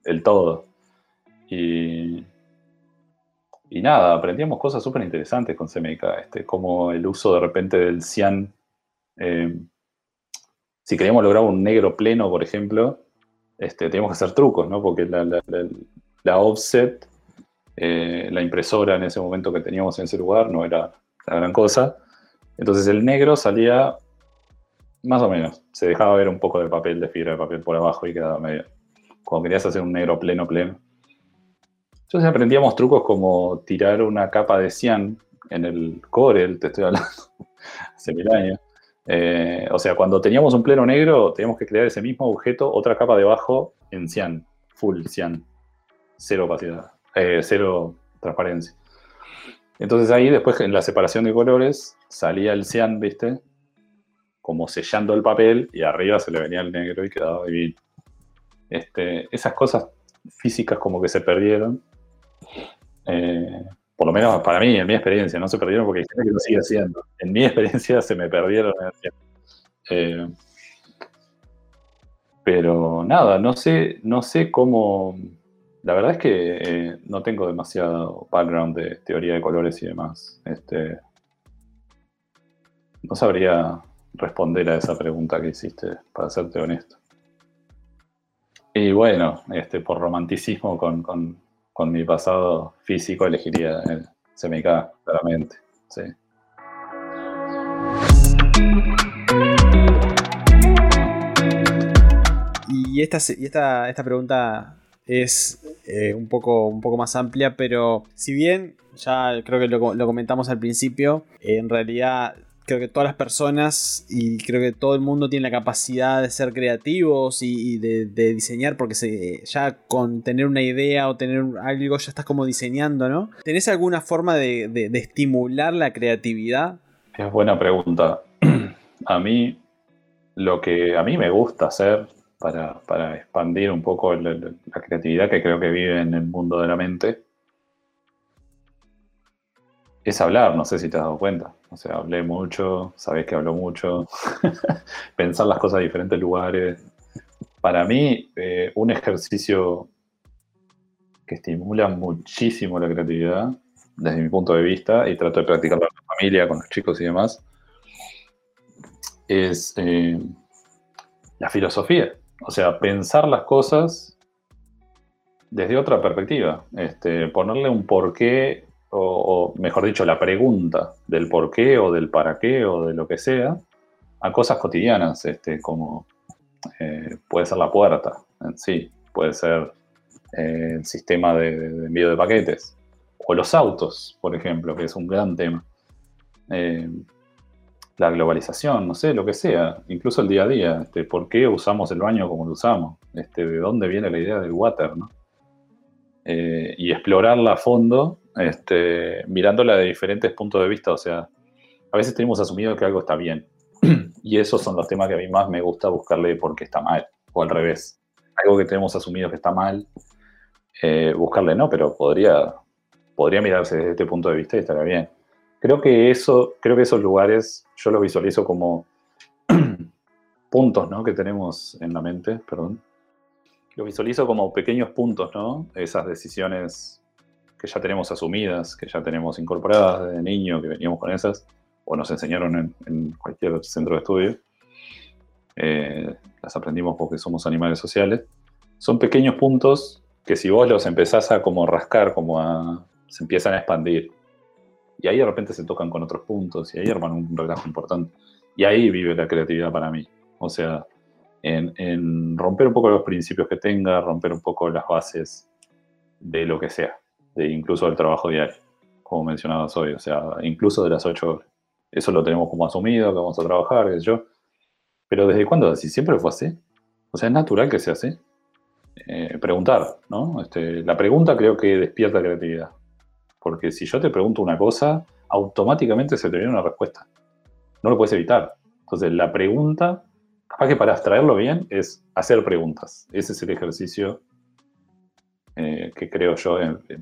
el todo. Y, y nada, aprendíamos cosas súper interesantes con CMYK, este, como el uso de repente del cian. eh, si queríamos lograr un negro pleno, por ejemplo, este, teníamos que hacer trucos, ¿no? Porque la- la offset, eh, la impresora en ese momento que teníamos en ese lugar no era la gran cosa. Entonces el negro salía más o menos. Se dejaba ver un poco de papel, de fibra de papel por abajo y quedaba medio. Cuando querías hacer un negro pleno, pleno. Entonces aprendíamos trucos como tirar una capa de cian en el Corel, te estoy hablando, hace mil años. Eh, o sea, cuando teníamos un pleno negro, teníamos que crear ese mismo objeto, otra capa debajo en cian, full cian, cero opacidad, eh, cero transparencia. Entonces ahí después en la separación de colores salía el cian, ¿viste? Como sellando el papel y arriba se le venía el negro y quedaba divino. Este, esas cosas físicas como que se perdieron. Eh, por lo menos para mí, en mi experiencia, no se perdieron porque hay que lo sigue haciendo. En mi experiencia se me perdieron. tiempo. Eh, pero nada, no sé, no sé cómo. La verdad es que eh, no tengo demasiado background de teoría de colores y demás. Este, no sabría responder a esa pregunta que hiciste, para serte honesto. Y bueno, este, por romanticismo con, con- con mi pasado físico elegiría el CMYK, claramente. Sí. Y esta, esta, esta pregunta es eh, un, poco, un poco más amplia, pero si bien ya creo que lo comentamos al principio, en realidad creo que todas las personas y creo que todo el mundo tiene la capacidad de ser creativos y, de, diseñar porque se, ya con tener una idea o tener algo ya estás como diseñando, ¿no? ¿Tenés alguna forma de, estimular la creatividad? Es buena pregunta. A mí, lo que a mí me gusta hacer para, para expandir un poco la creatividad que creo que vive en el mundo de la mente es hablar, no sé si te has dado cuenta. O sea, hablé mucho, sabés que hablo mucho, pensar las cosas en diferentes lugares. Para mí, eh, un ejercicio que estimula muchísimo la creatividad, desde mi punto de vista, y trato de practicarlo en la familia, con los chicos y demás, es eh, la filosofía. O sea, pensar las cosas desde otra perspectiva. Este, ponerle un porqué, o, mejor dicho, la pregunta del por qué o del para qué o de lo que sea, a cosas cotidianas, este, como eh, puede ser la puerta en sí, puede ser eh, el sistema de, envío de paquetes, o los autos, por ejemplo, que es un gran tema. Eh, la globalización, no sé, lo que sea, incluso el día a día, este, ¿por qué usamos el baño como lo usamos? Este, ¿De dónde viene la idea del water? ¿no? Y explorarla a fondo, este, mirándola de diferentes puntos de vista, o sea, a veces tenemos asumido que algo está bien, y esos son los temas que a mí más me gusta buscarle por qué está mal, o al revés, algo que tenemos asumido que está mal, eh, buscarle no, pero podría, podría mirarse desde este punto de vista y estaría bien. Creo que eso, creo que esos lugares yo los visualizo como puntos, ¿no? Que tenemos en la mente, perdón. Los visualizo como pequeños puntos, ¿no? Esas decisiones que ya tenemos asumidas, que ya tenemos incorporadas desde niño, que veníamos con esas, o nos enseñaron en, cualquier centro de estudio. Eh, las aprendimos porque somos animales sociales. Son pequeños puntos que si vos los empezás a como rascar, como a, se empiezan a expandir. Y ahí de repente se tocan con otros puntos y ahí arman un relajo importante. Y ahí vive la creatividad para mí. O sea, en, en romper un poco los principios que tenga, romper un poco las bases de lo que sea, de incluso del trabajo diario, como mencionabas hoy, o sea, incluso de las ocho horas. Eso lo tenemos como asumido, que vamos a trabajar, qué yo. Pero ¿desde cuándo? Si siempre fue así. O sea, es natural que sea así. Eh, preguntar, ¿no? Este, la pregunta creo que despierta creatividad. Porque si yo te pregunto una cosa, automáticamente se te viene una respuesta. No lo puedes evitar. Entonces, la pregunta, capaz que para abstraerlo bien, es hacer preguntas. Ese es el ejercicio eh, que creo yo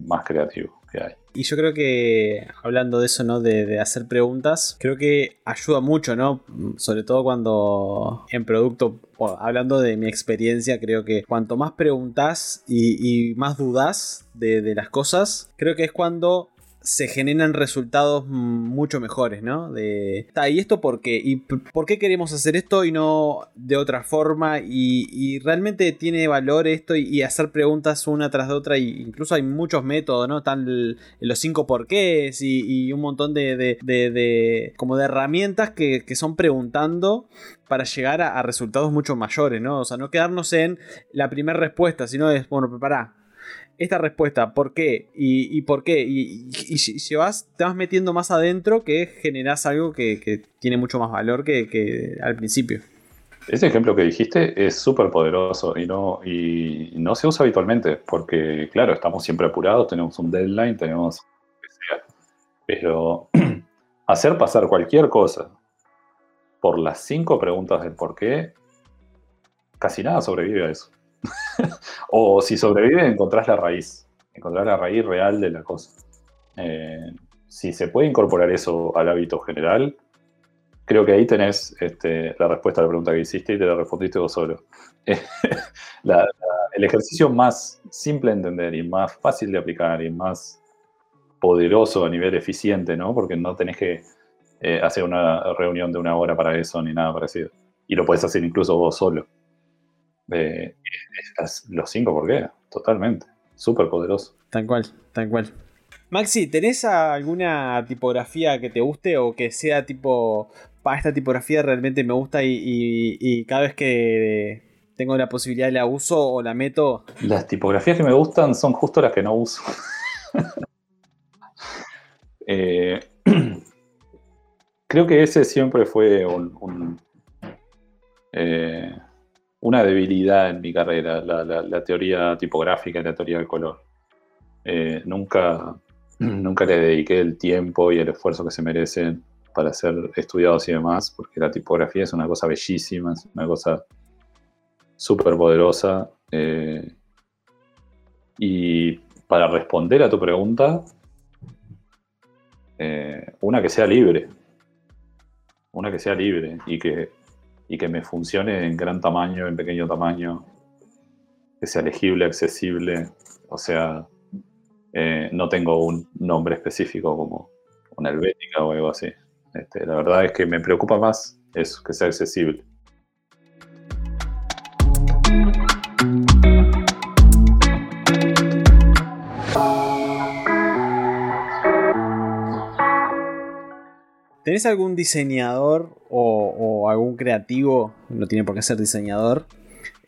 más creativo que hay. Y yo creo que, hablando de eso, ¿no? De, de, hacer preguntas, creo que ayuda mucho, ¿no? Sobre todo cuando en producto, hablando de mi experiencia, creo que cuanto más preguntas y, más dudas de, las cosas, creo que es cuando se generan resultados mucho mejores, ¿no? De, ¿y esto por qué? ¿Y por qué queremos hacer esto y no de otra forma? Y, realmente tiene valor esto y, hacer preguntas una tras otra. Y incluso hay muchos métodos, ¿no? Están los cinco porqués y, y un montón de, de, de, como de herramientas que, son preguntando para llegar a, a, resultados mucho mayores, ¿no? O sea, no quedarnos en la primera respuesta, sino es, bueno, prepara esta respuesta, ¿por qué? ¿Y, por qué? Y, y, y, llevas, te vas metiendo más adentro que generas algo que, tiene mucho más valor que, que, al principio. Ese ejemplo que dijiste es súper poderoso y no, y no se usa habitualmente porque, claro, estamos siempre apurados, tenemos un deadline, tenemos... Pero hacer pasar cualquier cosa por las cinco preguntas del por qué, casi nada sobrevive a eso. o si sobrevive, encontrás la raíz. Encontrás la raíz real de la cosa. Eh, si se puede incorporar eso al hábito general, creo que ahí tenés este, la respuesta a la pregunta que hiciste y te la respondiste vos solo. el ejercicio más simple de entender y más fácil de aplicar y más poderoso a nivel eficiente, ¿no? Porque no tenés que eh, hacer una reunión de una hora para eso ni nada parecido. Y lo puedes hacer incluso vos solo. Eh, los cinco, ¿por qué? Totalmente. Súper poderoso. Tal cual, tal cual. Maxi, ¿tenés alguna tipografía que te guste o que sea tipo, para esta tipografía realmente me gusta y, y, y, cada vez que tengo la posibilidad la uso o la meto? Las tipografías que me gustan son justo las que no uso. eh, creo que ese siempre fue un, un eh, una debilidad en mi carrera, la, la, teoría tipográfica y la teoría del color. Eh, nunca, nunca le dediqué el tiempo y el esfuerzo que se merecen para ser estudiados y demás, porque la tipografía es una cosa bellísima, es una cosa súper poderosa. Eh, y para responder a tu pregunta, eh, una que sea libre, una que sea libre y que y que me funcione en gran tamaño, en pequeño tamaño, que sea legible, accesible, o sea, eh, no tengo un nombre específico como una helvética o algo así. Este, la verdad es que me preocupa más eso, que sea accesible. ¿Tenés algún diseñador o, algún creativo, no tiene por qué ser diseñador,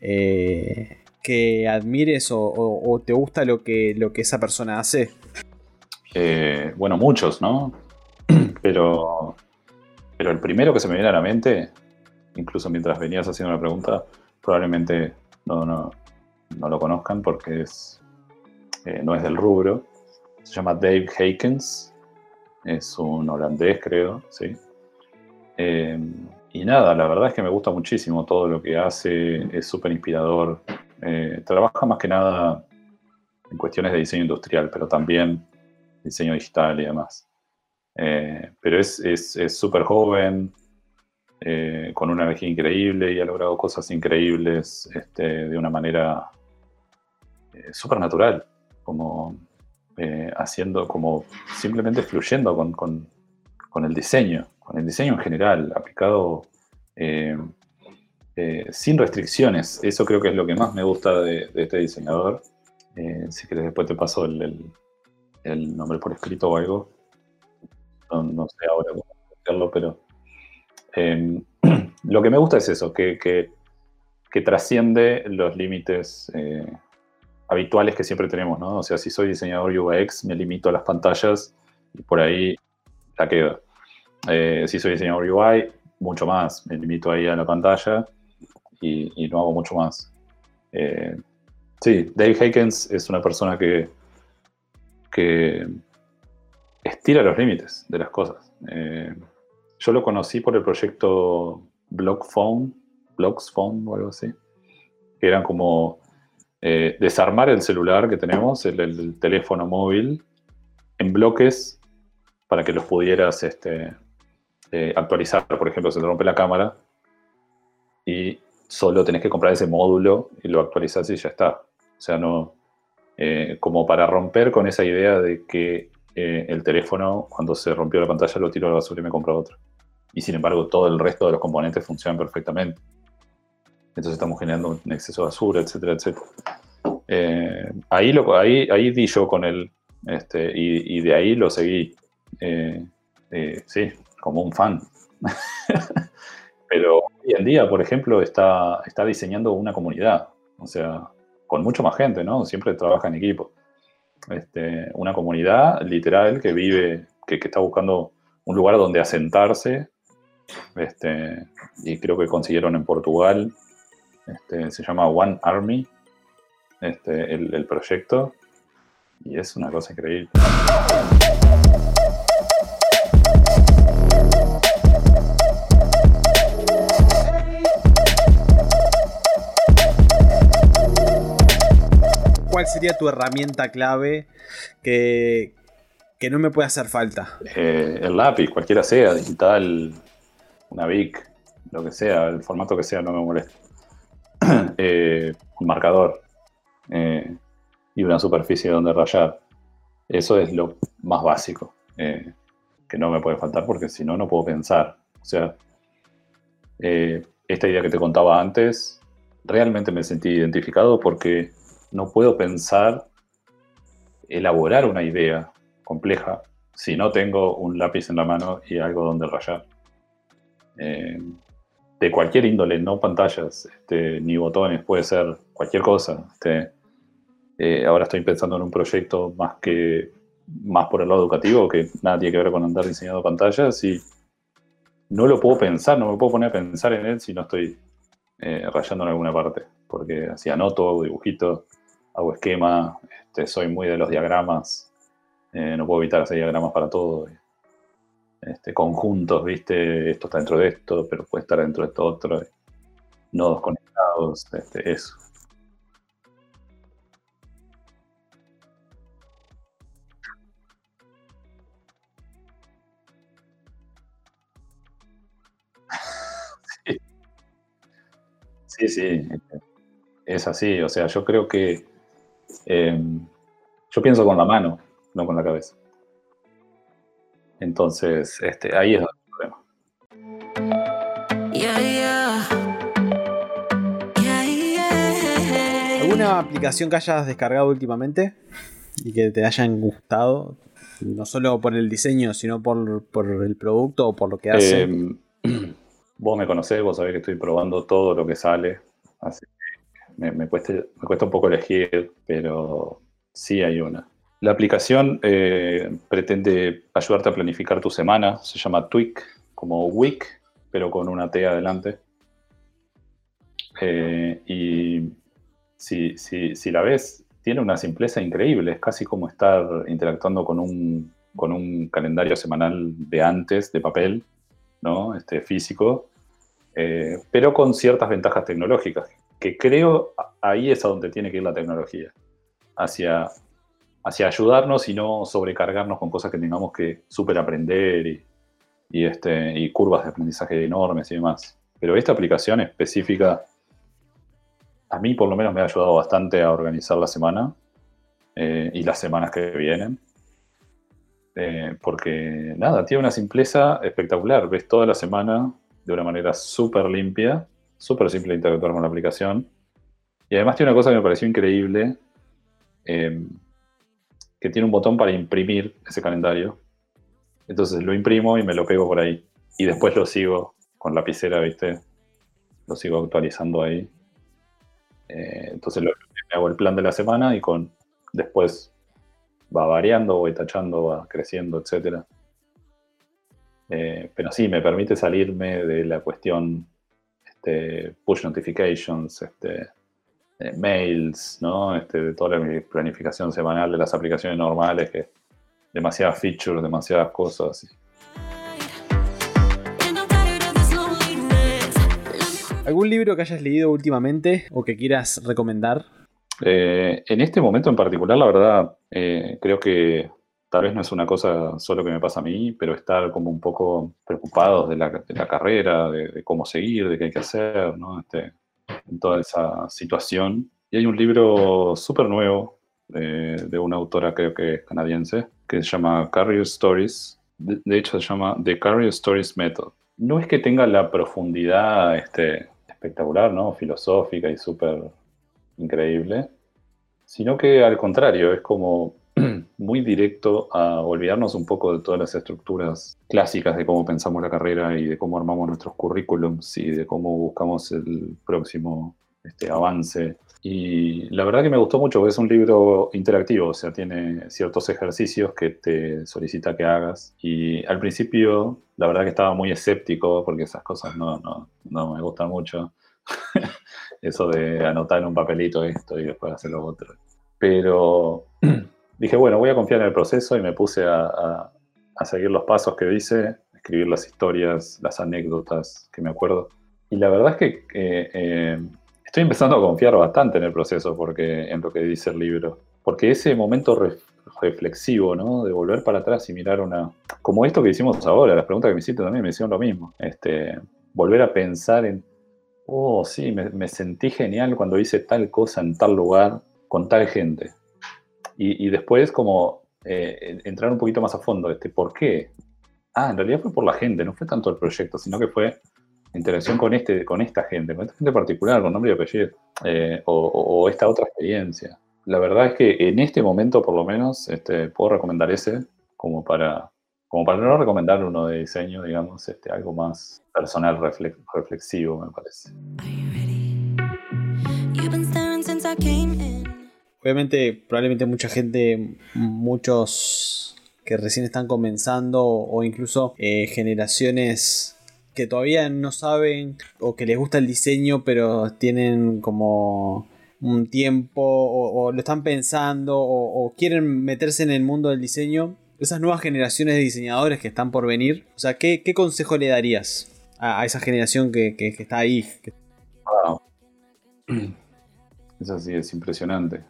eh, que admires o te gusta lo que, lo que esa persona hace? Eh, bueno, muchos, ¿no? Pero, pero el primero que se me viene a la mente, incluso mientras venías haciendo la pregunta, probablemente no, no, no lo conozcan porque es, eh, no es del rubro. Se llama Dave Hakens, es un holandés, creo, sí. Eh, y nada, la verdad es que me gusta muchísimo todo lo que hace, es súper inspirador. Eh, trabaja más que nada en cuestiones de diseño industrial, pero también diseño digital y demás. Eh, pero es es- es súper joven, eh, con una energía increíble y ha logrado cosas increíbles este, de una manera eh, súper natural, como eh, haciendo, como simplemente fluyendo con, con- el diseño, con el diseño en general, aplicado eh, eh, sin restricciones. Eso creo que es lo que más me gusta de, este diseñador. Si querés, después te paso el, el- nombre por escrito o algo. No, sé ahora cómo hacerlo, pero eh, lo que me gusta es eso, que, que- trasciende los límites habituales que siempre tenemos, ¿no? O sea, si soy diseñador UX, me limito a las pantallas y por ahí la quedo. Eh, si soy diseñador UI, mucho más, me limito ahí a la pantalla y, no hago mucho más. Eh, sí, Dave Hakens es una persona que, que estira los límites de las cosas. Eh, yo lo conocí por el proyecto Blockphone, Blocksphone o algo así, que eran como eh, desarmar el celular que tenemos, el, el teléfono móvil, en bloques para que los pudieras este, eh, actualizar. Por ejemplo, se te rompe la cámara y solo tenés que comprar ese módulo y lo actualizás y ya está. O sea, no. eh, como para romper con esa idea de que el teléfono, cuando se rompió la pantalla, lo tiro a la basura y me compro otro. Y sin embargo, todo el resto de los componentes funcionan perfectamente. Entonces estamos generando un exceso de basura, etcétera, etcétera. Eh, ahí, lo, ahí, ahí di yo con él, este, y, de ahí lo seguí, eh, eh, sí, como un fan. Pero hoy en día, por ejemplo, está, está diseñando una comunidad, o sea, con mucho más gente, ¿no? Siempre trabaja en equipo. Este, una comunidad literal que vive, que, que está buscando un lugar donde asentarse, este, y creo que consiguieron en Portugal, este, se llama One Army, este, el, el proyecto, y es una cosa increíble. ¿Cuál sería tu herramienta clave que, que no me puede hacer falta? Eh, el lápiz, cualquiera sea, digital, una Bic, lo que sea, el formato que sea, no me molesta. Eh, un marcador eh, y una superficie donde rayar. Eso es lo más básico eh, que no me puede faltar porque si no, no puedo pensar. O sea, eh, esta idea que te contaba antes, realmente me sentí identificado porque no puedo pensar, elaborar una idea compleja si no tengo un lápiz en la mano y algo donde rayar. De cualquier índole, no pantallas, este, ni botones, puede ser cualquier cosa. Este, eh, ahora estoy pensando en un proyecto más que más por el lado educativo, que nada tiene que ver con andar diseñando pantallas y no lo puedo pensar, no me puedo poner a pensar en él si no estoy eh, rayando en alguna parte, porque así anoto, hago dibujitos, hago esquema, este, soy muy de los diagramas, eh, no puedo evitar hacer diagramas para todo. Este, conjuntos, ¿viste? Esto está dentro de esto, pero puede estar dentro de esto otro. Nodos conectados, este, eso. Sí, sí, es así. O sea, yo creo que eh, yo pienso con la mano, no con la cabeza. Entonces, este, ahí es donde el problema. Yeah, yeah. Yeah, yeah. ¿Alguna aplicación que hayas descargado últimamente y que te hayan gustado? No solo por el diseño, sino por, por el producto o por lo que hace. Eh, vos me conocés, vos sabés que estoy probando todo lo que sale. Así que me, me cuesta, me cuesta un poco elegir, pero sí hay una. La aplicación eh, pretende ayudarte a planificar tu semana, se llama Tweak, como Week, pero con una T adelante. Eh, y si, si- si la ves, tiene una simpleza increíble, es casi como estar interactuando con un, con un calendario semanal de antes, de papel, ¿no? este, físico, eh, pero con ciertas ventajas tecnológicas, que creo ahí es a donde tiene que ir la tecnología, hacia, hacia ayudarnos y no sobrecargarnos con cosas que tengamos que super aprender y, y, este, y curvas de aprendizaje enormes y demás. Pero esta aplicación específica, a mí por lo menos me ha ayudado bastante a organizar la semana eh, y las semanas que vienen. Eh, porque nada, tiene una simpleza espectacular. Ves toda la semana de una manera súper limpia, súper simple de interactuar con la aplicación. Y además tiene una cosa que me pareció increíble, eh, que tiene un botón para imprimir ese calendario. Entonces lo imprimo y me lo pego por ahí. Y después lo sigo con lapicera, ¿viste? Lo sigo actualizando ahí. Eh, entonces lo, hago el plan de la semana y con después va variando, voy tachando, va creciendo, etc. pero sí, me permite salirme de la cuestión este, push notifications, este, eh, mails, ¿no? Este, de toda la planificación semanal de las aplicaciones normales, que demasiadas features, demasiadas cosas. y- ¿Algún libro que hayas leído últimamente o que quieras recomendar? Eh, en este momento en particular, la verdad, eh, creo que tal vez no es una cosa solo que me pasa a mí, pero estar como un poco preocupados de la, de la carrera, de, de cómo seguir, de qué hay que hacer, ¿no? Este, en toda esa situación. Y hay un libro súper nuevo eh, de una autora, creo que es canadiense, que se llama Career Stories. De, hecho, se llama The Career Stories Method. No es que tenga la profundidad este, espectacular, ¿no? Filosófica y súper increíble, sino que al contrario, es como muy directo a olvidarnos un poco de todas las estructuras clásicas de cómo pensamos la carrera y de cómo armamos nuestros currículums y de cómo buscamos el próximo este, avance. Y la verdad que me gustó mucho, porque es un libro interactivo, o sea, tiene ciertos ejercicios que te solicita que hagas. Y al principio, la verdad que estaba muy escéptico, porque esas cosas no, no, no me gustan mucho. Eso de anotar en un papelito esto y después hacer lo otro. Pero dije, bueno, voy a confiar en el proceso y me puse a, a, a seguir los pasos que dice, escribir las historias, las anécdotas que me acuerdo. Y la verdad es que eh, eh, estoy empezando a confiar bastante en el proceso, porque en lo que dice el libro. Porque ese momento re- reflexivo, ¿no? De volver para atrás y mirar una... Como esto que hicimos ahora, las preguntas que me hiciste también me hicieron lo mismo. Este, volver a pensar en, oh, sí, me, me sentí genial cuando hice tal cosa en tal lugar, con tal gente. Y, y después como eh, entrar un poquito más a fondo, este, ¿por qué? Ah, en realidad fue por la gente, no fue tanto el proyecto, sino que fue interacción con, este, con esta gente, con esta gente particular, con nombre y apellido, eh, o, o- esta otra experiencia. La verdad es que en este momento, por lo menos, este, puedo recomendar ese como para, como para no recomendar uno de diseño, digamos, este, algo más personal, refle- reflexivo, me parece. Obviamente, probablemente mucha gente, muchos que recién están comenzando o incluso eh, generaciones que todavía no saben o que les gusta el diseño pero tienen como un tiempo o, lo están pensando o, quieren meterse en el mundo del diseño. Esas nuevas generaciones de diseñadores que están por venir. O sea, ¿qué, consejo le darías a, esa generación que, que- que está ahí? Wow. Eso sí es impresionante.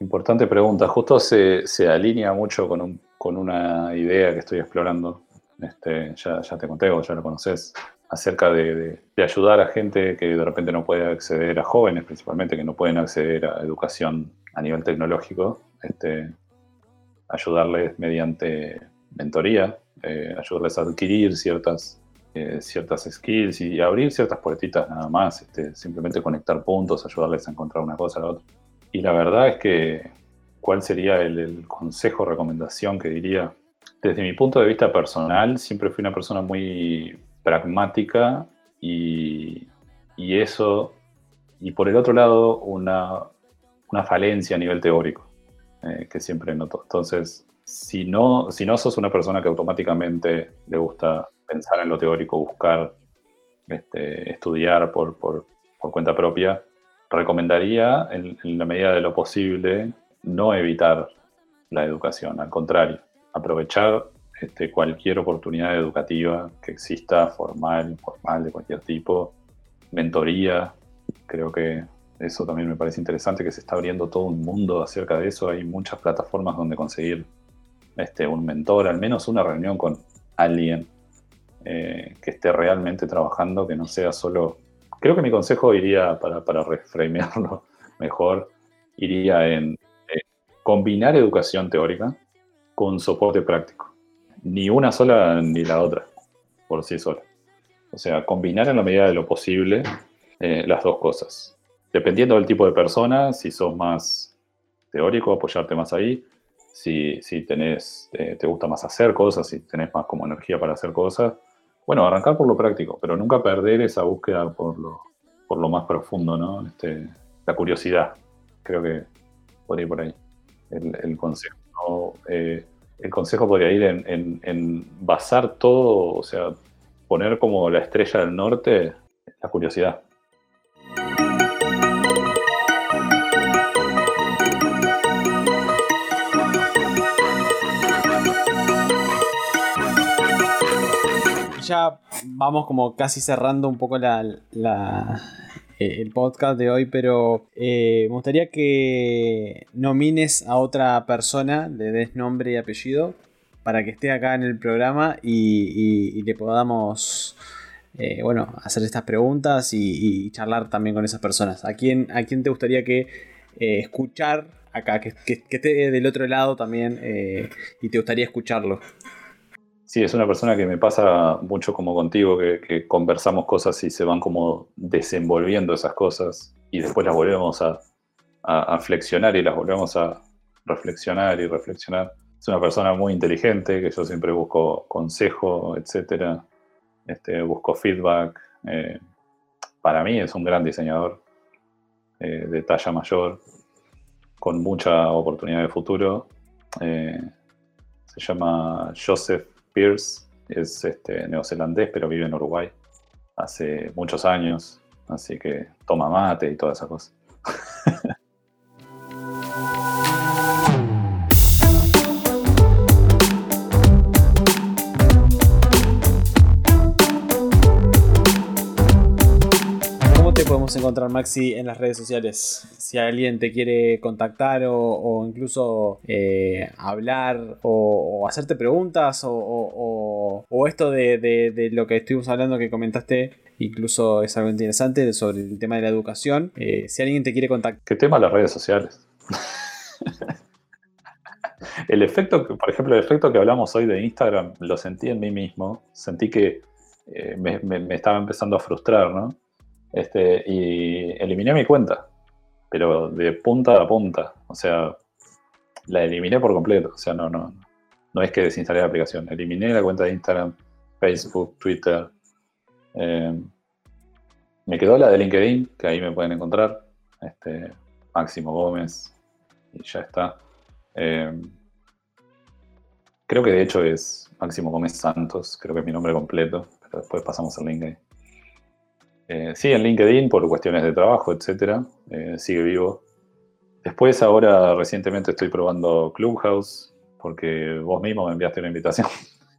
Importante pregunta. Justo se, se alinea mucho con, un- con una idea que estoy explorando. Este, ya, te conté o ya lo conoces. Acerca de, de- de ayudar a gente que de repente no puede acceder, a jóvenes principalmente, que no pueden acceder a educación a nivel tecnológico. Este, ayudarles mediante mentoría, eh, ayudarles a adquirir ciertas eh, ciertas skills y abrir ciertas puertitas nada más, este, simplemente conectar puntos, ayudarles a encontrar una cosa a la otra. Y la verdad es que, ¿cuál sería el, el consejo, recomendación que diría? Desde mi punto de vista personal, siempre fui una persona muy pragmática y, eso y por el otro lado, una, una falencia a nivel teórico, eh, que siempre noto. Entonces, si no, si no sos una persona que automáticamente le gusta pensar en lo teórico, buscar, este, estudiar por, por, por cuenta propia, recomendaría, en, la medida de lo posible, no evitar la educación, al contrario, aprovechar este, cualquier oportunidad educativa que exista, formal, informal, de cualquier tipo, mentoría, creo que eso también me parece interesante, que se está abriendo todo un mundo acerca de eso, hay muchas plataformas donde conseguir este, un mentor, al menos una reunión con alguien eh, que esté realmente trabajando, que no sea solo... Creo que mi consejo iría, para, para reframearlo mejor, iría en eh, combinar educación teórica con soporte práctico. Ni una sola ni la otra, por sí sola. O sea, combinar en la medida de lo posible eh, las dos cosas. Dependiendo del tipo de persona, si sos más teórico, apoyarte más ahí. Si, si tenés, eh, te gusta más hacer cosas, si tenés más como energía para hacer cosas, bueno, arrancar por lo práctico, pero nunca perder esa búsqueda por lo, por lo más profundo, ¿no? Este, la curiosidad. Creo que podría ir por ahí el, consejo. Eh, el consejo podría ir en, en- en basar todo, o sea, poner como la estrella del norte la curiosidad. Ya vamos como casi cerrando un poco la, eh, el podcast de hoy, pero eh, me gustaría que nomines a otra persona, le des nombre y apellido, para que esté acá en el programa y, le podamos, eh, bueno, hacer estas preguntas y, charlar también con esas personas. ¿A quién, a quién te gustaría que eh, escuchar acá, que, que- que esté del otro lado también y te gustaría escucharlo? Sí, es una persona que me pasa mucho como contigo, que, conversamos cosas y se van como desenvolviendo esas cosas y después las volvemos a flexionar y las volvemos a reflexionar y reflexionar. Es una persona muy inteligente, que yo siempre busco consejo, etcétera. Este, busco feedback. eh, para mí es un gran diseñador eh, de talla mayor, con mucha oportunidad de futuro. Eh, se llama Joseph Pierce, es este, neozelandés, pero vive en Uruguay hace muchos años, así que toma mate y todas esas cosas. podemos encontrar, Maxi, en las redes sociales? Si alguien te quiere contactar o, incluso eh, hablar o, hacerte preguntas o, esto de, lo que estuvimos hablando que comentaste, incluso es algo interesante sobre el tema de la educación. Eh, si alguien te quiere contactar, ¿Qué tema las redes sociales? el efecto, por ejemplo, el efecto que hablamos hoy de Instagram, lo sentí en mí mismo. Sentí que eh, me- me estaba empezando a frustrar, ¿no? Este, y eliminé mi cuenta, pero de punta a punta. O sea, la eliminé por completo. O sea, no, no, no es que desinstalé la aplicación. Eliminé la cuenta de Instagram, Facebook, Twitter. Eh, me quedó la de LinkedIn, que ahí me pueden encontrar. Este, Máximo Gómez. Y ya está. Eh, creo que de hecho es Máximo Gómez Santos, creo que es mi nombre completo, pero después pasamos al link ahí. Eh, sí, en LinkedIn por cuestiones de trabajo, etcétera, eh, sigue vivo. Después, ahora recientemente estoy probando Clubhouse, porque vos mismo me enviaste una invitación.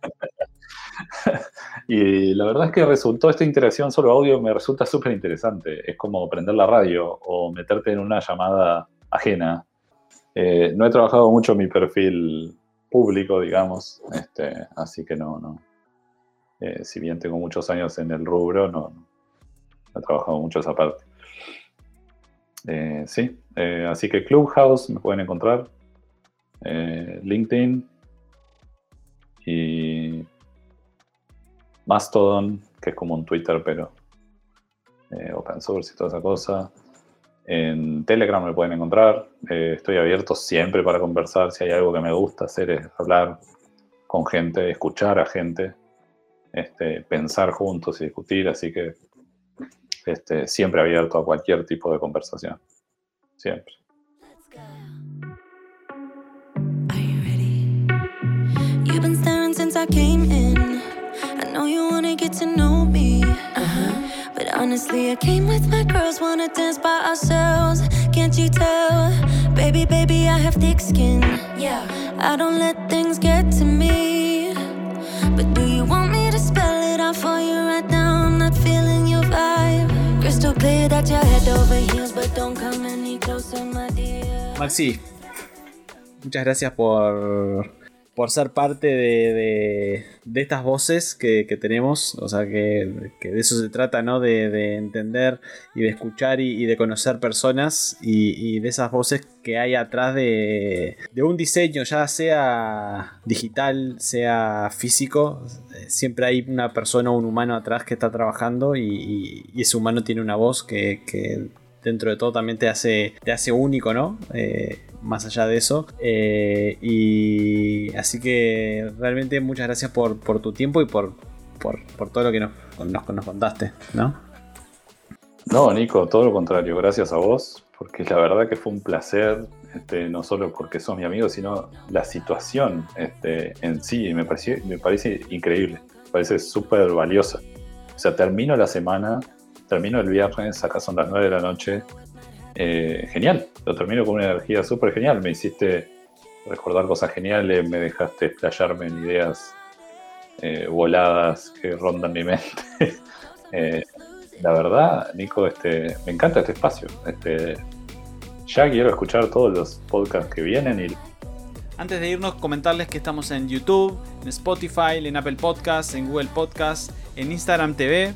y la verdad es que resultó esta interacción solo audio, me resulta súper interesante. Es como prender la radio o meterte en una llamada ajena. Eh, no he trabajado mucho mi perfil público, digamos, este, así que no, no. Eh, si bien tengo muchos años en el rubro, no, he trabajado mucho esa parte. Eh, sí, eh, así que Clubhouse me pueden encontrar, eh, LinkedIn y Mastodon, que es como un Twitter, pero open source y toda esa cosa. En Telegram me pueden encontrar. estoy abierto siempre para conversar. Si hay algo que me gusta hacer es hablar con gente, escuchar a gente, este, pensar juntos y discutir. Así que este, siempre abierto a cualquier tipo de conversación. Siempre. Are you ready? You've been staring since I came in. I know you wanna get to know me. Uh-huh. But honestly, I came with my girls, wanna dance by ourselves. Can't you tell? Baby, baby, I have thick skin. Yeah. I don't let things get to me. Maxi, muchas gracias por, por ser parte de, de- estas voces que, que tenemos. O sea, que, que de eso se trata, ¿no? De, de entender y de escuchar y, de conocer personas y, y de esas voces que hay atrás de, un diseño, ya sea digital, sea físico. Siempre hay una persona o un humano atrás que está trabajando y, y- y ese humano tiene una voz que, que dentro de todo también te hace, te hace único, ¿no? Eh, más allá de eso. Eh, y así que realmente muchas gracias por, por tu tiempo y por, por, por todo lo que nos, nos, nos contaste, ¿no? No, Nico, todo lo contrario, gracias a vos, porque la verdad que fue un placer, este, no solo porque sos mi amigo, sino la situación este, en sí, me, pareció, me parece increíble, me parece súper valiosa. O sea, termino la semana, termino el viernes, acá son las 9 de la noche, eh, genial, lo termino con una energía súper genial, me hiciste recordar cosas geniales, me dejaste explayarme en ideas eh, voladas que rondan mi mente. Eh, la verdad, Nico, este, me encanta este espacio. Este, ya quiero escuchar todos los podcasts que vienen y Antes de irnos, comentarles que estamos en YouTube, en Spotify, en Apple Podcasts, en Google Podcasts, en Instagram TV.